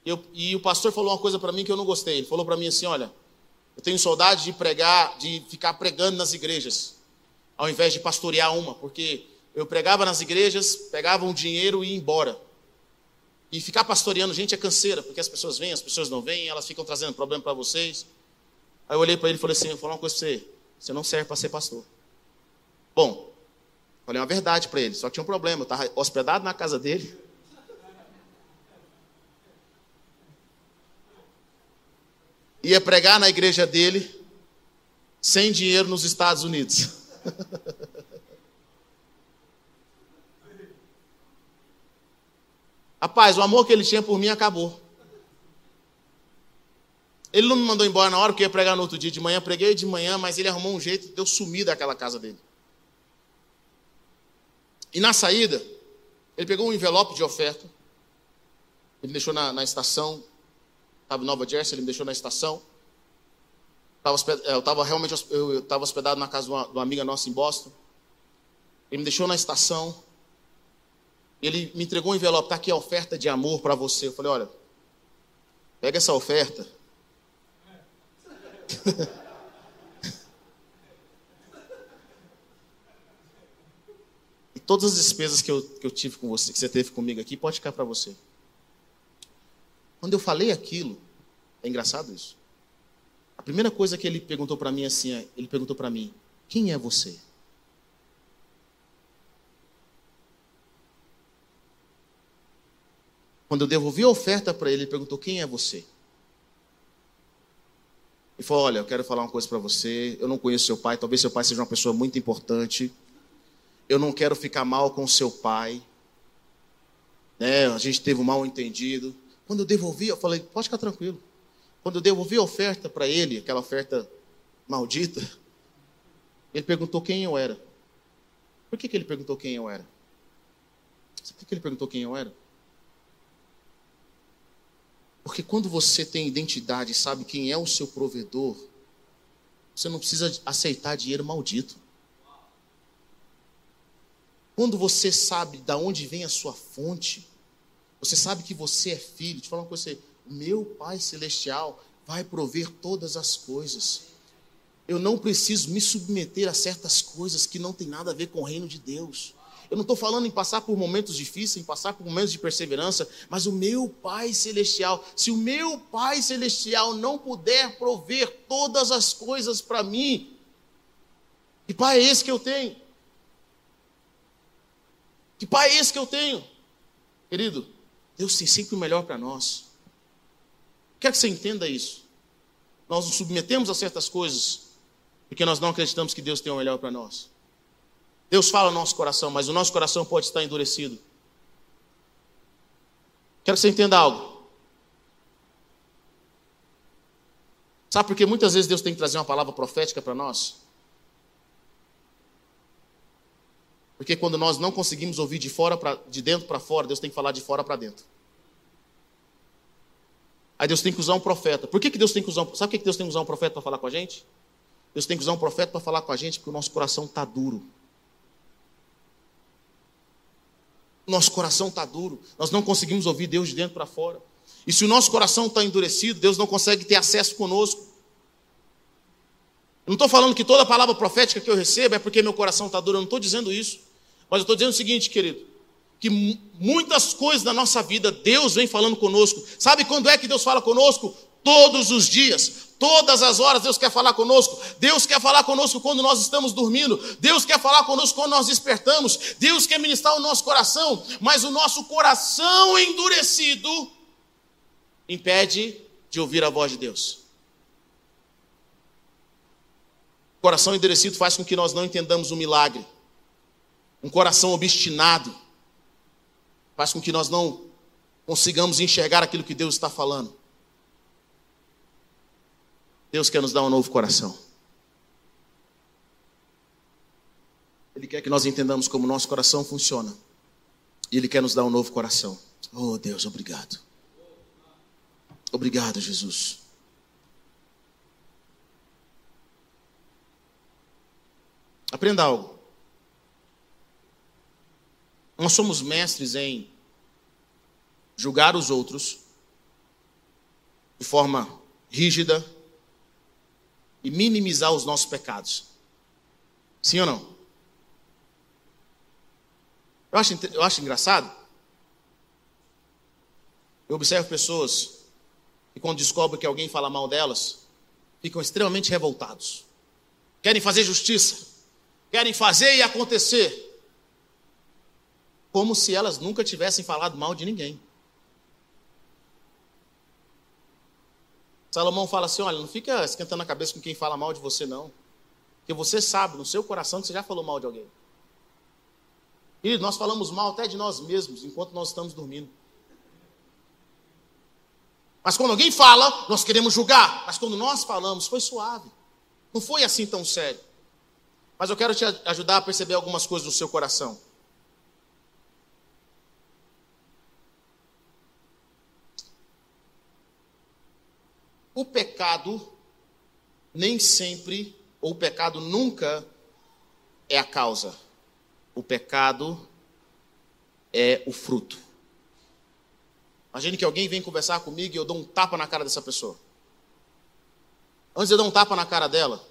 eu, e o pastor falou uma coisa para mim que eu não gostei. Ele falou para mim assim: Olha, eu tenho saudade de pregar, de ficar pregando nas igrejas, ao invés de pastorear uma, porque eu pregava nas igrejas, pegava um dinheiro e ia embora. E ficar pastoreando gente é canseira, porque as pessoas vêm, as pessoas não vêm, elas ficam trazendo problema para vocês. Aí eu olhei para ele e falei assim: eu vou falar uma coisa para você, você não serve para ser pastor. Bom, falei uma verdade para ele, só que tinha um problema, eu estava hospedado na casa dele. Ia pregar na igreja dele sem dinheiro nos Estados Unidos. Rapaz, o amor que ele tinha por mim acabou. Ele não me mandou embora na hora que eu ia pregar no outro dia de manhã. Preguei de manhã, mas ele arrumou um jeito de eu sumir daquela casa dele. E na saída, ele pegou um envelope de oferta. Ele deixou na, na estação estava em Nova Jersey, ele me deixou na estação. É, eu estava realmente eu estava hospedado na casa de uma, de uma, amiga nossa em Boston. Ele me deixou na estação. Ele me entregou um envelope, está aqui a oferta de amor para você. Eu falei, olha, pega essa oferta. e todas as despesas que eu, que eu tive com você, que você teve comigo aqui, pode ficar para você. Quando eu falei aquilo, é engraçado isso. A primeira coisa que ele perguntou para mim assim, é, ele perguntou para mim: "Quem é você?" Quando eu devolvi a oferta para ele, ele perguntou: "Quem é você?" E falou: Olha, eu quero falar uma coisa para você. Eu não conheço seu pai, talvez seu pai seja uma pessoa muito importante. Eu não quero ficar mal com seu pai. Né? A gente teve um mal entendido. Quando eu devolvi, eu falei, pode ficar tranquilo. Quando eu devolvi a oferta para ele, aquela oferta maldita, ele perguntou quem eu era. Por que, que ele perguntou quem eu era? Sabe por que ele perguntou quem eu era? Porque quando você tem identidade e sabe quem é o seu provedor, você não precisa aceitar dinheiro maldito. Quando você sabe de onde vem a sua fonte, você sabe que você é filho. Te falar uma coisa, meu Pai Celestial vai prover todas as coisas. Eu não preciso me submeter a certas coisas que não tem nada a ver com o reino de Deus. Eu não estou falando em passar por momentos difíceis, em passar por momentos de perseverança, mas o meu Pai Celestial, se o meu Pai Celestial não puder prover todas as coisas para mim, que Pai é esse que eu tenho? Que Pai é esse que eu tenho? Querido, Deus tem sempre o melhor para nós. Quero que você entenda isso. Nós nos submetemos a certas coisas porque nós não acreditamos que Deus tem o melhor para nós. Deus fala no nosso coração, mas o nosso coração pode estar endurecido. Quero que você entenda algo. Sabe por que muitas vezes Deus tem que trazer uma palavra profética para nós? Porque quando nós não conseguimos ouvir de fora para de dentro para fora, Deus tem que falar de fora para dentro. Aí Deus tem que usar um profeta. Por que, que Deus tem que usar um, Sabe por que Deus tem que usar um profeta para falar com a gente? Deus tem que usar um profeta para falar com a gente porque o nosso coração está duro. Nosso coração está duro. Nós não conseguimos ouvir Deus de dentro para fora. E se o nosso coração está endurecido, Deus não consegue ter acesso conosco. Eu não estou falando que toda palavra profética que eu recebo é porque meu coração está duro. Eu não estou dizendo isso. Mas eu estou dizendo o seguinte, querido: que muitas coisas na nossa vida Deus vem falando conosco. Sabe quando é que Deus fala conosco? Todos os dias, todas as horas Deus quer falar conosco. Deus quer falar conosco quando nós estamos dormindo. Deus quer falar conosco quando nós despertamos. Deus quer ministrar o nosso coração, mas o nosso coração endurecido impede de ouvir a voz de Deus. O coração endurecido faz com que nós não entendamos o milagre um coração obstinado, faz com que nós não consigamos enxergar aquilo que Deus está falando. Deus quer nos dar um novo coração. Ele quer que nós entendamos como nosso coração funciona. E Ele quer nos dar um novo coração. Oh, Deus, obrigado. Obrigado, Jesus. Aprenda algo. Nós somos mestres em julgar os outros de forma rígida e minimizar os nossos pecados. Sim ou não? Eu acho, eu acho engraçado. Eu observo pessoas que, quando descobrem que alguém fala mal delas, ficam extremamente revoltados. Querem fazer justiça. Querem fazer e acontecer. Como se elas nunca tivessem falado mal de ninguém. Salomão fala assim: olha, não fica esquentando a cabeça com quem fala mal de você, não. Porque você sabe no seu coração que você já falou mal de alguém. E nós falamos mal até de nós mesmos enquanto nós estamos dormindo. Mas quando alguém fala, nós queremos julgar. Mas quando nós falamos, foi suave. Não foi assim tão sério. Mas eu quero te ajudar a perceber algumas coisas no seu coração. O pecado nem sempre, ou o pecado nunca é a causa. O pecado é o fruto. Imagine que alguém vem conversar comigo e eu dou um tapa na cara dessa pessoa. Antes de eu dar um tapa na cara dela,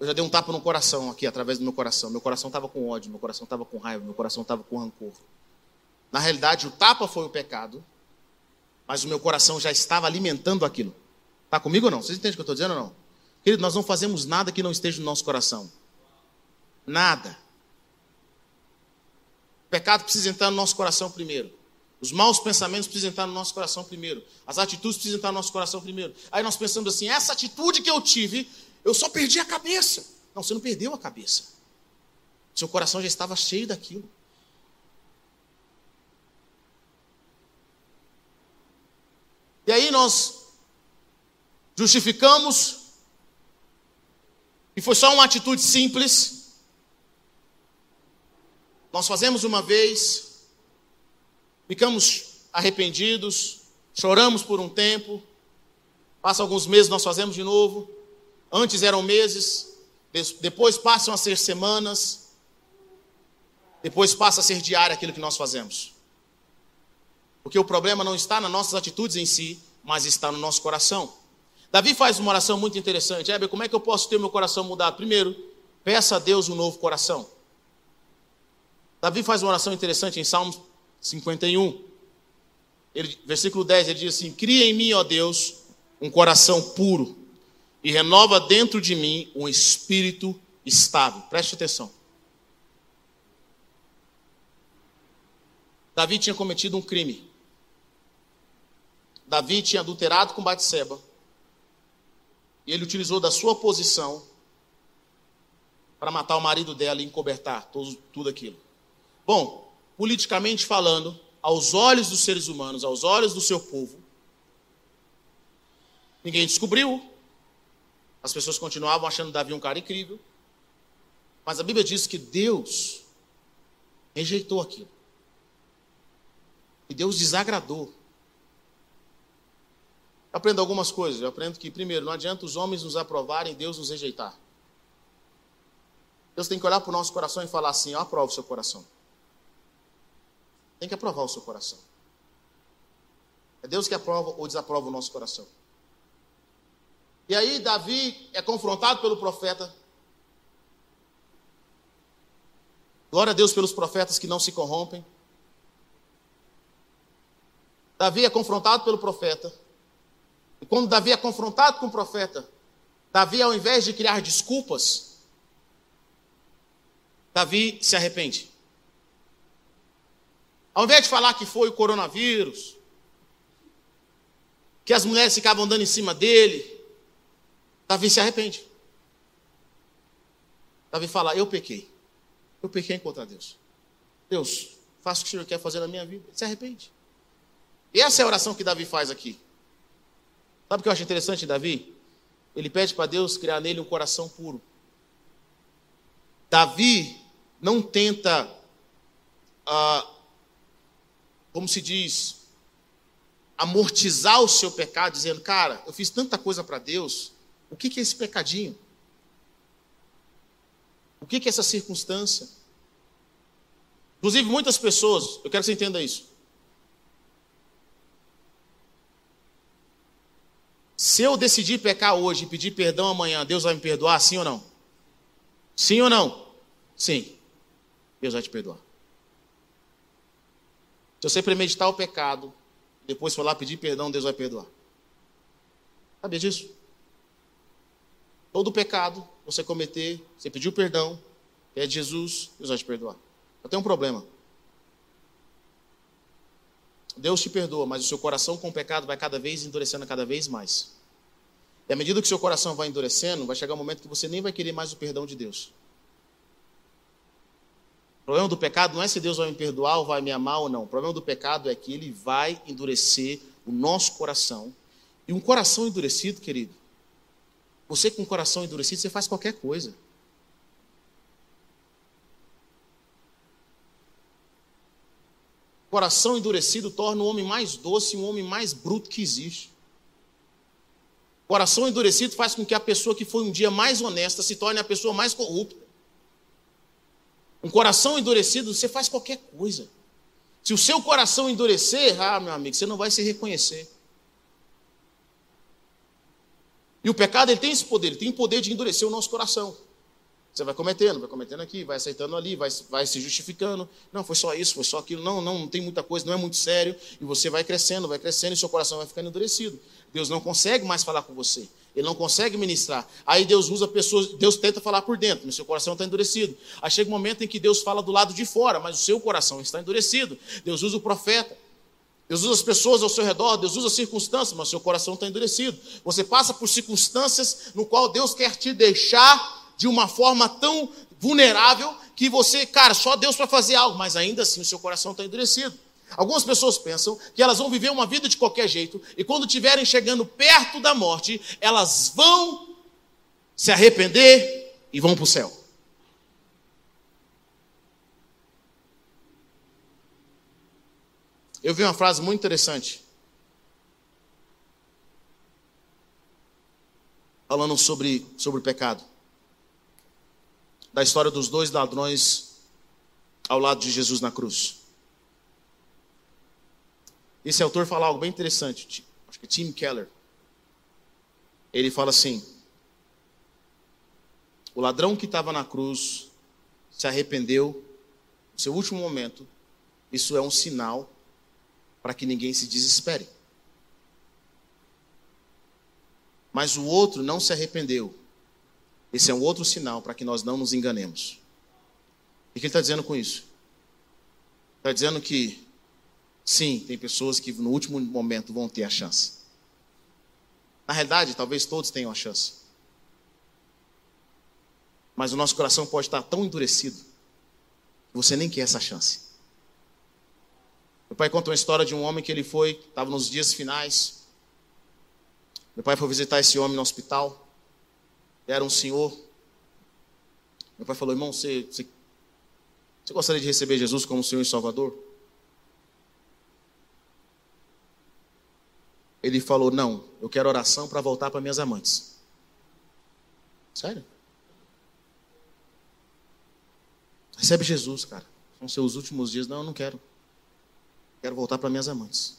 eu já dei um tapa no coração aqui, através do meu coração. Meu coração estava com ódio, meu coração estava com raiva, meu coração estava com rancor. Na realidade, o tapa foi o pecado, mas o meu coração já estava alimentando aquilo. Está comigo ou não? Vocês entendem o que eu estou dizendo ou não? Querido, nós não fazemos nada que não esteja no nosso coração. Nada. O pecado precisa entrar no nosso coração primeiro. Os maus pensamentos precisam entrar no nosso coração primeiro. As atitudes precisam entrar no nosso coração primeiro. Aí nós pensamos assim: essa atitude que eu tive, eu só perdi a cabeça. Não, você não perdeu a cabeça. Seu coração já estava cheio daquilo. E aí nós justificamos, e foi só uma atitude simples, nós fazemos uma vez, ficamos arrependidos, choramos por um tempo, passa alguns meses, nós fazemos de novo. Antes eram meses, depois passam a ser semanas, depois passa a ser diário aquilo que nós fazemos. Porque o problema não está nas nossas atitudes em si, mas está no nosso coração. Davi faz uma oração muito interessante. Heber, como é que eu posso ter meu coração mudado? Primeiro, peça a Deus um novo coração. Davi faz uma oração interessante em Salmos 51. Ele, versículo 10, ele diz assim: Cria em mim, ó Deus, um coração puro e renova dentro de mim um espírito estável. Preste atenção. Davi tinha cometido um crime. Davi tinha adulterado com Batseba. E ele utilizou da sua posição para matar o marido dela e encobertar tudo, aquilo. Bom, politicamente falando, aos olhos dos seres humanos, aos olhos do seu povo, ninguém descobriu. As pessoas continuavam achando Davi um cara incrível. Mas a Bíblia diz que Deus rejeitou aquilo. E Deus desagradou. Aprendo algumas coisas. Eu aprendo que, primeiro, não adianta os homens nos aprovarem, Deus nos rejeitar. Deus tem que olhar para o nosso coração e falar assim: eu aprovo o seu coração tem que aprovar o seu coração. É Deus que aprova ou desaprova o nosso coração. E aí Davi é confrontado pelo profeta. Glória a Deus pelos profetas que não se corrompem. Davi é confrontado pelo profeta. Quando Davi é confrontado com o profeta, Davi, ao invés de criar desculpas, Davi se arrepende. Ao invés de falar que foi o coronavírus, que as mulheres ficavam andando em cima dele, Davi se arrepende. Davi fala: Eu pequei. Eu pequei contra Deus. Deus, faça o que o Senhor quer fazer na minha vida. Ele se arrepende. E essa é a oração que Davi faz aqui. Sabe o que eu acho interessante, Davi? Ele pede para Deus criar nele um coração puro. Davi não tenta uh, como se diz, amortizar o seu pecado, dizendo, cara, eu fiz tanta coisa para Deus, o que, que é esse pecadinho? O que é essa circunstância? Inclusive, muitas pessoas, eu quero que você entenda isso. Se eu decidir pecar hoje e pedir perdão amanhã, Deus vai me perdoar, sim ou não? Sim ou não? Sim. Deus vai te perdoar. Se você premeditar o pecado, depois for lá pedir perdão, Deus vai perdoar. Sabia disso? Todo pecado você cometer, você pediu perdão, pede Jesus, Deus vai te perdoar. Eu tenho um problema. Deus te perdoa, mas o seu coração com o pecado vai cada vez endurecendo cada vez mais. E à medida que o seu coração vai endurecendo, vai chegar um momento que você nem vai querer mais o perdão de Deus. O problema do pecado não é se Deus vai me perdoar ou vai me amar ou não. O problema do pecado é que ele vai endurecer o nosso coração. E um coração endurecido, querido, você com um coração endurecido, você faz qualquer coisa. Coração endurecido torna o homem mais doce e um homem mais bruto que existe. Coração endurecido faz com que a pessoa que foi um dia mais honesta se torne a pessoa mais corrupta. Um coração endurecido, você faz qualquer coisa. Se o seu coração endurecer, ah, meu amigo, você não vai se reconhecer. E o pecado ele tem esse poder, ele tem o poder de endurecer o nosso coração. Você vai cometendo, vai cometendo aqui, vai aceitando ali, vai, vai se justificando. Não, foi só isso, foi só aquilo. Não, não, não tem muita coisa, não é muito sério. E você vai crescendo, vai crescendo e seu coração vai ficando endurecido. Deus não consegue mais falar com você. Ele não consegue ministrar. Aí Deus usa pessoas, Deus tenta falar por dentro, mas seu coração está endurecido. Aí chega um momento em que Deus fala do lado de fora, mas o seu coração está endurecido. Deus usa o profeta. Deus usa as pessoas ao seu redor, Deus usa circunstâncias, mas seu coração está endurecido. Você passa por circunstâncias no qual Deus quer te deixar de uma forma tão vulnerável que você, cara, só Deus para fazer algo, mas ainda assim o seu coração está endurecido. Algumas pessoas pensam que elas vão viver uma vida de qualquer jeito e quando estiverem chegando perto da morte, elas vão se arrepender e vão para o céu. Eu vi uma frase muito interessante. Falando sobre, sobre o pecado da história dos dois ladrões ao lado de Jesus na cruz. Esse autor fala algo bem interessante, acho que Tim Keller. Ele fala assim: o ladrão que estava na cruz se arrependeu no seu último momento. Isso é um sinal para que ninguém se desespere. Mas o outro não se arrependeu esse é um outro sinal para que nós não nos enganemos. O que ele está dizendo com isso? Está dizendo que, sim, tem pessoas que no último momento vão ter a chance. Na realidade, talvez todos tenham a chance. Mas o nosso coração pode estar tão endurecido que você nem quer essa chance. Meu pai conta uma história de um homem que ele foi, estava nos dias finais. Meu pai foi visitar esse homem no hospital era um senhor. Meu pai falou, irmão, você, você, você gostaria de receber Jesus como Senhor e Salvador? Ele falou, não, eu quero oração para voltar para minhas amantes. Sério? Recebe Jesus, cara. São seus últimos dias. Não, eu não quero. Quero voltar para minhas amantes.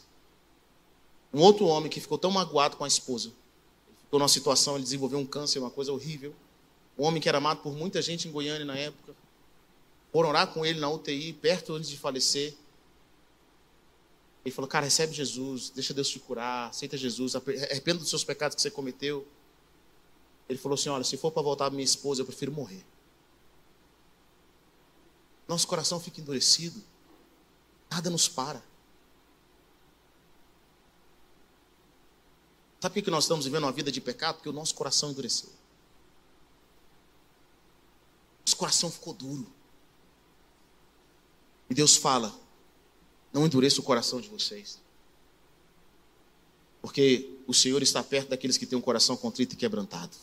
Um outro homem que ficou tão magoado com a esposa ficou numa situação, ele desenvolveu um câncer, uma coisa horrível. Um homem que era amado por muita gente em Goiânia na época. Foram orar com ele na UTI, perto antes de falecer. Ele falou, cara, recebe Jesus, deixa Deus te curar, aceita Jesus, arrependa dos seus pecados que você cometeu. Ele falou assim, olha, se for para voltar minha esposa, eu prefiro morrer. Nosso coração fica endurecido. Nada nos para. Sabe por que nós estamos vivendo uma vida de pecado? Porque o nosso coração endureceu. Nosso coração ficou duro. E Deus fala: não endureça o coração de vocês. Porque o Senhor está perto daqueles que têm um coração contrito e quebrantado.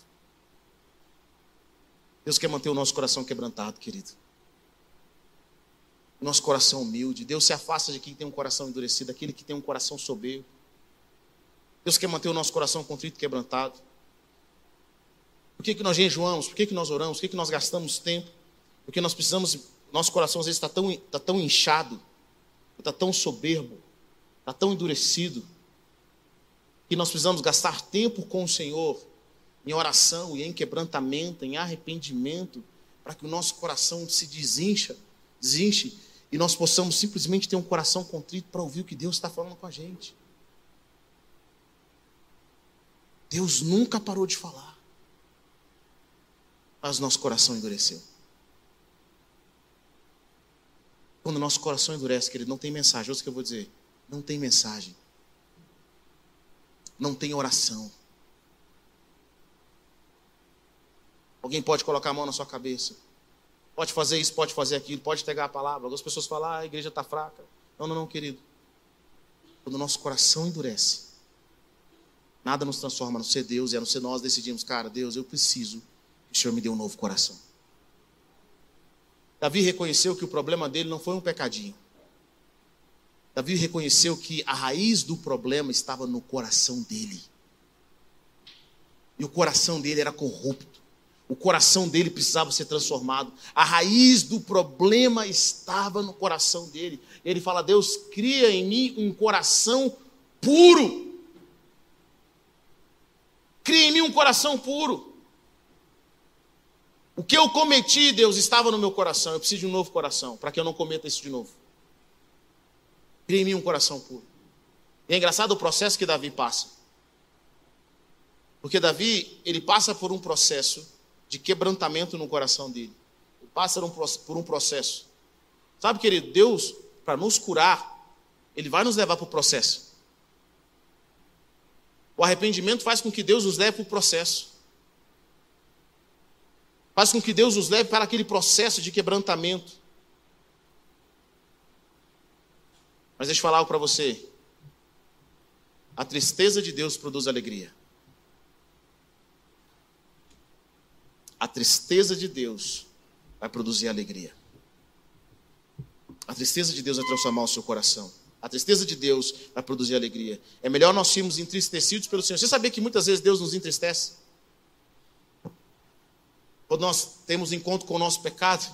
Deus quer manter o nosso coração quebrantado, querido. O nosso coração humilde. Deus se afasta de quem tem um coração endurecido, aquele que tem um coração soberbo. Deus quer manter o nosso coração contrito e quebrantado. Por que, que nós jejuamos? Por que, que nós oramos? Por que, que nós gastamos tempo? Porque nós precisamos, nosso coração às vezes está tão, tá tão inchado, está tão soberbo, está tão endurecido, que nós precisamos gastar tempo com o Senhor em oração e em quebrantamento, em arrependimento, para que o nosso coração se desincha, desinche e nós possamos simplesmente ter um coração contrito para ouvir o que Deus está falando com a gente. Deus nunca parou de falar, mas nosso coração endureceu. Quando nosso coração endurece, querido, não tem mensagem. Ouça o que eu vou dizer. Não tem mensagem. Não tem oração. Alguém pode colocar a mão na sua cabeça. Pode fazer isso, pode fazer aquilo, pode pegar a palavra. Algumas pessoas falam, ah, a igreja está fraca. Não, não, não, querido. Quando o nosso coração endurece, nada nos transforma no ser Deus e a não ser nós decidimos, cara, Deus, eu preciso que o Senhor me dê um novo coração. Davi reconheceu que o problema dele não foi um pecadinho. Davi reconheceu que a raiz do problema estava no coração dele. E o coração dele era corrupto. O coração dele precisava ser transformado. A raiz do problema estava no coração dele. Ele fala: Deus, cria em mim um coração puro. Cria em mim um coração puro. O que eu cometi, Deus, estava no meu coração. Eu preciso de um novo coração, para que eu não cometa isso de novo. Cria em mim um coração puro. E é engraçado o processo que Davi passa. Porque Davi, ele passa por um processo de quebrantamento no coração dele. Ele passa por um processo. Sabe, querido, Deus, para nos curar, Ele vai nos levar para o processo. O arrependimento faz com que Deus nos leve para o processo. Faz com que Deus nos leve para aquele processo de quebrantamento. Mas deixa eu falar algo para você. A tristeza de Deus produz alegria. a tristeza de Deus vai produzir alegria. A tristeza de Deus vai transformar o seu coração. A tristeza de Deus vai produzir alegria. É melhor nós sermos entristecidos pelo Senhor. Você sabia que muitas vezes Deus nos entristece? Quando nós temos encontro com o nosso pecado,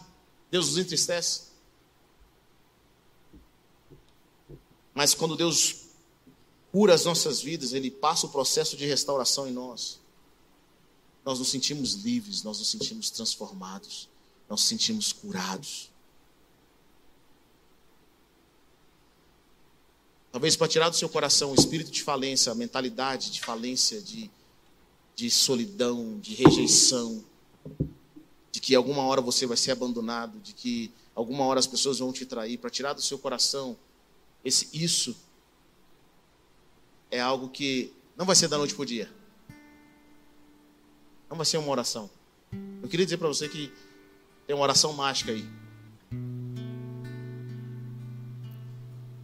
Deus nos entristece. Mas quando Deus cura as nossas vidas, Ele passa o processo de restauração em nós nós nos sentimos livres, nós nos sentimos transformados, nós nos sentimos curados. Talvez para tirar do seu coração o espírito de falência, a mentalidade de falência, de, de solidão, de rejeição, de que alguma hora você vai ser abandonado, de que alguma hora as pessoas vão te trair, para tirar do seu coração esse isso é algo que não vai ser da noite para o dia. Não vai ser uma oração. Eu queria dizer para você que tem uma oração mágica aí.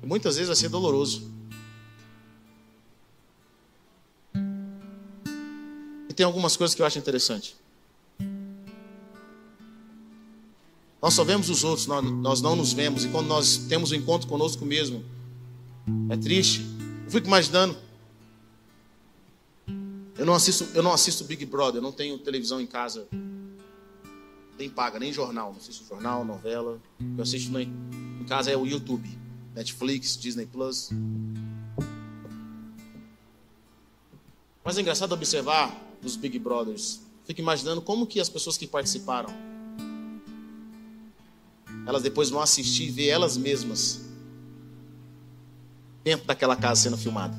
Muitas vezes vai ser doloroso. E tem algumas coisas que eu acho interessante. Nós só vemos os outros, nós não nos vemos. E quando nós temos um encontro conosco mesmo, é triste. Eu fico imaginando eu não assisto, eu não assisto Big Brother, eu não tenho televisão em casa. Nem paga, nem jornal. Não assisto jornal, novela. Eu assisto em casa é o YouTube. Netflix, Disney Plus. Mas é engraçado observar os Big Brothers. Fico imaginando como que as pessoas que participaram, elas depois vão assistir e ver elas mesmas dentro daquela casa sendo filmada.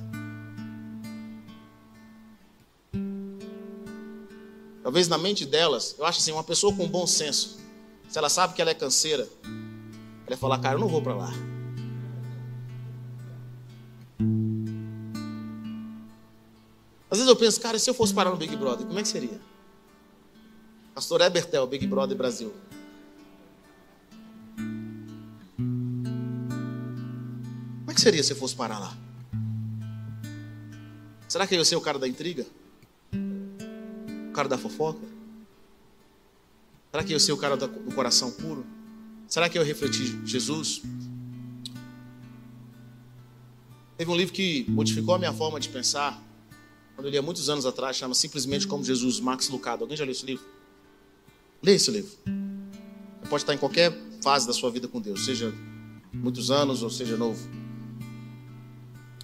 Talvez na mente delas, eu acho assim, uma pessoa com bom senso, se ela sabe que ela é canseira, ela vai falar, cara, eu não vou para lá. Às vezes eu penso, cara, se eu fosse parar no Big Brother, como é que seria? Pastor Ebertel, Big Brother Brasil. Como é que seria se eu fosse parar lá? Será que eu ia ser o cara da intriga? cara da fofoca? Será que eu sei o cara do coração puro? Será que eu refleti Jesus? Teve um livro que modificou a minha forma de pensar. Quando eu li há muitos anos atrás, chama Simplesmente Como Jesus, Max Lucado. Alguém já leu esse livro? Lê esse livro. Você pode estar em qualquer fase da sua vida com Deus, seja muitos anos ou seja novo.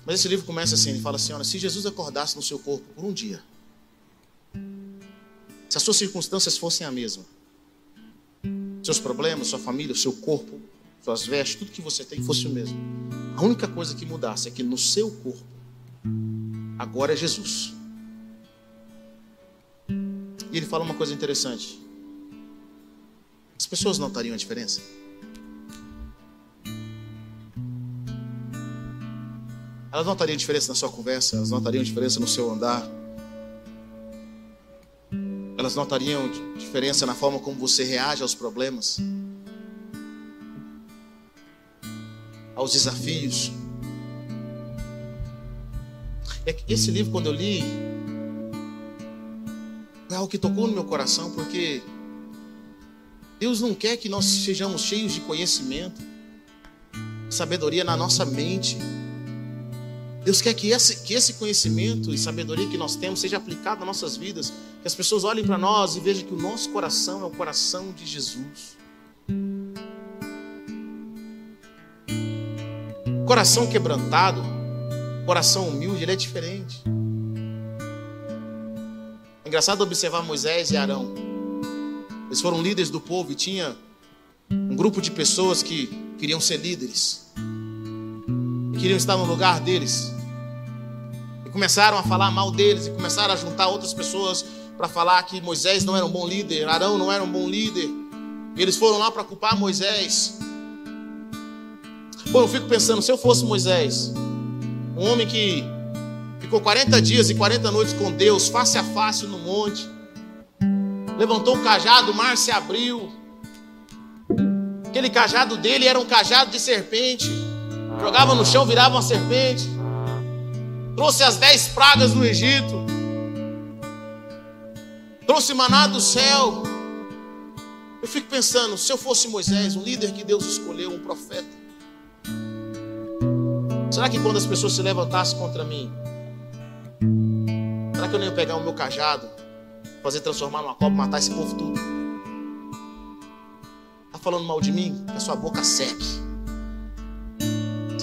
Mas esse livro começa assim, ele fala assim, olha, se Jesus acordasse no seu corpo por um dia, se as suas circunstâncias fossem a mesma, seus problemas, sua família, seu corpo, suas vestes, tudo que você tem fosse o mesmo. A única coisa que mudasse é que no seu corpo agora é Jesus. E ele fala uma coisa interessante. As pessoas notariam a diferença? Elas notariam a diferença na sua conversa, elas notariam a diferença no seu andar. Elas notariam diferença na forma como você reage aos problemas, aos desafios. É esse livro, quando eu li, é algo que tocou no meu coração, porque Deus não quer que nós sejamos cheios de conhecimento, sabedoria na nossa mente. Deus quer que esse, que esse conhecimento e sabedoria que nós temos seja aplicado nas nossas vidas. Que as pessoas olhem para nós e vejam que o nosso coração é o coração de Jesus. Coração quebrantado, coração humilde, ele é diferente. É engraçado observar Moisés e Arão. Eles foram líderes do povo e tinha um grupo de pessoas que queriam ser líderes queriam estar no lugar deles. E começaram a falar mal deles e começaram a juntar outras pessoas para falar que Moisés não era um bom líder, Arão não era um bom líder. E eles foram lá para culpar Moisés. Bom, eu fico pensando, se eu fosse Moisés, um homem que ficou 40 dias e 40 noites com Deus, face a face no monte, levantou o cajado, o mar se abriu. Aquele cajado dele era um cajado de serpente. Jogava no chão, virava uma serpente. Trouxe as dez pragas do Egito. Trouxe maná do céu. Eu fico pensando, se eu fosse Moisés, um líder que Deus escolheu, um profeta. Será que quando as pessoas se levantassem contra mim, será que eu não ia pegar o meu cajado, fazer transformar numa copa, matar esse povo tudo? Tá falando mal de mim? Que a sua boca seque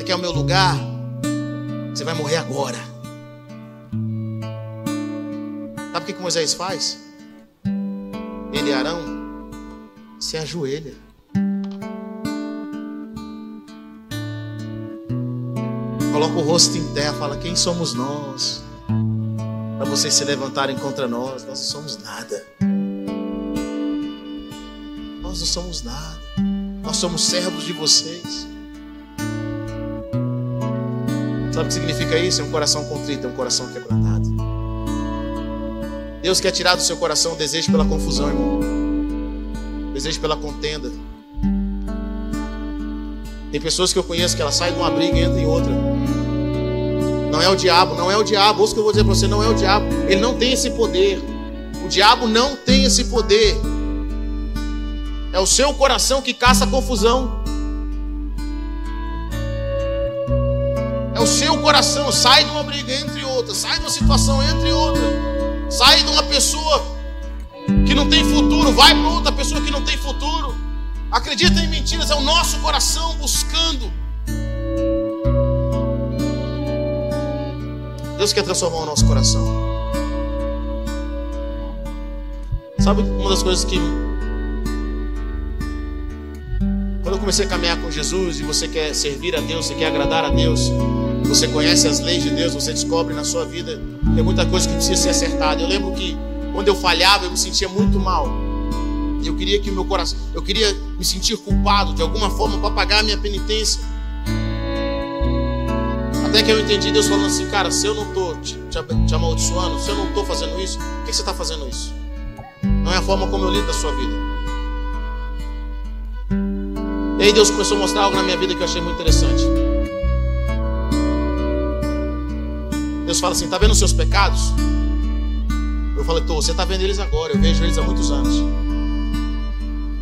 quer o meu lugar, você vai morrer agora. Sabe o que, que Moisés faz? Ele e Arão se ajoelha. Coloca o rosto em terra, fala: Quem somos nós? Para vocês se levantarem contra nós, nós não somos nada. Nós não somos nada. Nós somos servos de vocês. Sabe o que significa isso? É um coração contrito, é um coração quebrantado. Deus quer tirar do seu coração o desejo pela confusão, irmão. O desejo pela contenda. Tem pessoas que eu conheço que elas saem de uma briga e entram em outra. Não é o diabo, não é o diabo. Ouça o que eu vou dizer para você, não é o diabo. Ele não tem esse poder. O diabo não tem esse poder. É o seu coração que caça confusão. É o seu coração. Sai de uma briga entre outra. Sai de uma situação entre outra. Sai de uma pessoa que não tem futuro. Vai para outra pessoa que não tem futuro. Acredita em mentiras. É o nosso coração buscando. Deus quer transformar o nosso coração. Sabe uma das coisas que quando eu comecei a caminhar com Jesus e você quer servir a Deus, você quer agradar a Deus, você conhece as leis de Deus, você descobre na sua vida tem muita coisa que precisa ser acertada. Eu lembro que quando eu falhava, eu me sentia muito mal. Eu queria que o meu coração, eu queria me sentir culpado de alguma forma para pagar a minha penitência. Até que eu entendi Deus falando assim, cara, se eu não estou te, te, amaldiçoando, se eu não estou fazendo isso, por que, você está fazendo isso? Não é a forma como eu lido da sua vida. E aí Deus começou a mostrar algo na minha vida que eu achei muito interessante. Deus fala assim: tá vendo os seus pecados? Eu falei, tô, você tá vendo eles agora, eu vejo eles há muitos anos.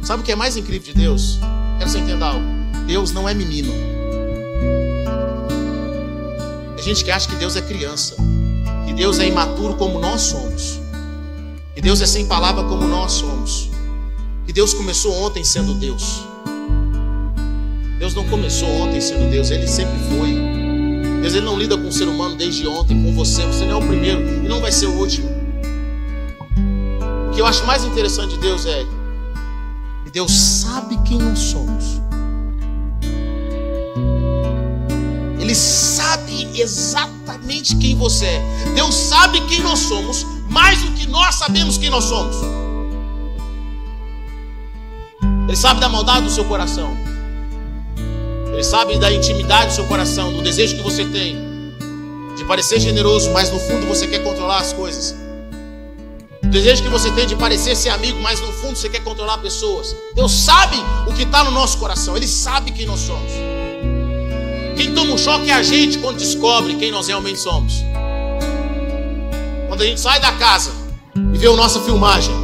Sabe o que é mais incrível de Deus? Quero que você entenda algo. Deus não é menino. Gente que acha que Deus é criança, que Deus é imaturo como nós somos, que Deus é sem palavra como nós somos. que Deus começou ontem sendo Deus. Deus não começou ontem sendo Deus, ele sempre foi. Deus ele não lida com o ser humano desde ontem, com você. Você não é o primeiro e não vai ser o último. O que eu acho mais interessante de Deus é que Deus sabe quem nós somos. Ele sabe exatamente quem você é. Deus sabe quem nós somos, mais do que nós sabemos quem nós somos. Ele sabe da maldade do seu coração. Ele sabe da intimidade do seu coração, do desejo que você tem de parecer generoso, mas no fundo você quer controlar as coisas. O desejo que você tem de parecer ser amigo, mas no fundo você quer controlar pessoas. Deus sabe o que está no nosso coração, Ele sabe quem nós somos. Quem toma um choque é a gente quando descobre quem nós realmente somos. Quando a gente sai da casa e vê a nossa filmagem,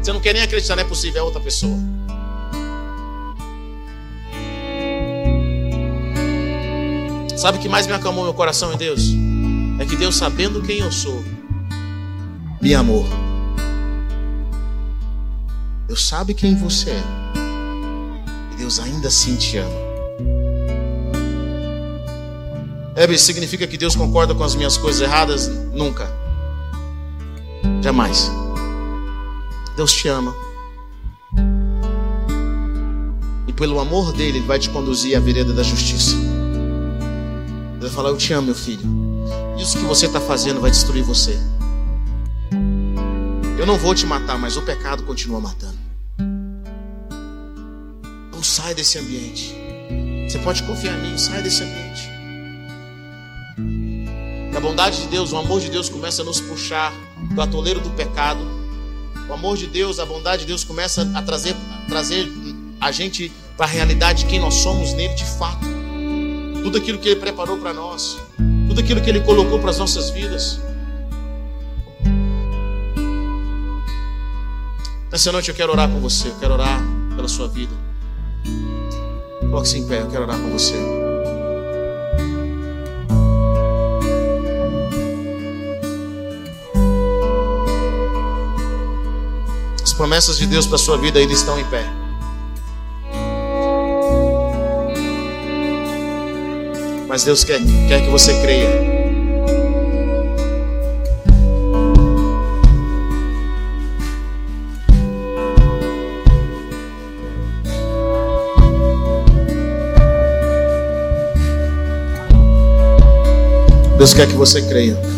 você não quer nem acreditar, não é possível, é outra pessoa. Sabe o que mais me acalmou meu coração em Deus? É que Deus, sabendo quem eu sou, me amou. Deus sabe quem você é. E Deus ainda assim te ama. É, significa que Deus concorda com as minhas coisas erradas? Nunca. Jamais. Deus te ama. E pelo amor dele, Ele vai te conduzir à vereda da justiça. Ele vai falar: Eu te amo, meu filho. Isso que você está fazendo vai destruir você. Eu não vou te matar, mas o pecado continua matando. Não sai desse ambiente. Você pode confiar em mim, sai desse ambiente. A bondade de Deus, o amor de Deus começa a nos puxar do atoleiro do pecado. O amor de Deus, a bondade de Deus começa a trazer, a trazer a gente para a realidade de quem nós somos nele de fato tudo aquilo que Ele preparou para nós, tudo aquilo que Ele colocou para as nossas vidas. Nessa noite eu quero orar com você, eu quero orar pela sua vida. Coloque-se em pé, eu quero orar com você. Promessas de Deus para a sua vida ainda estão em pé. Mas Deus quer, quer que você creia. Deus quer que você creia.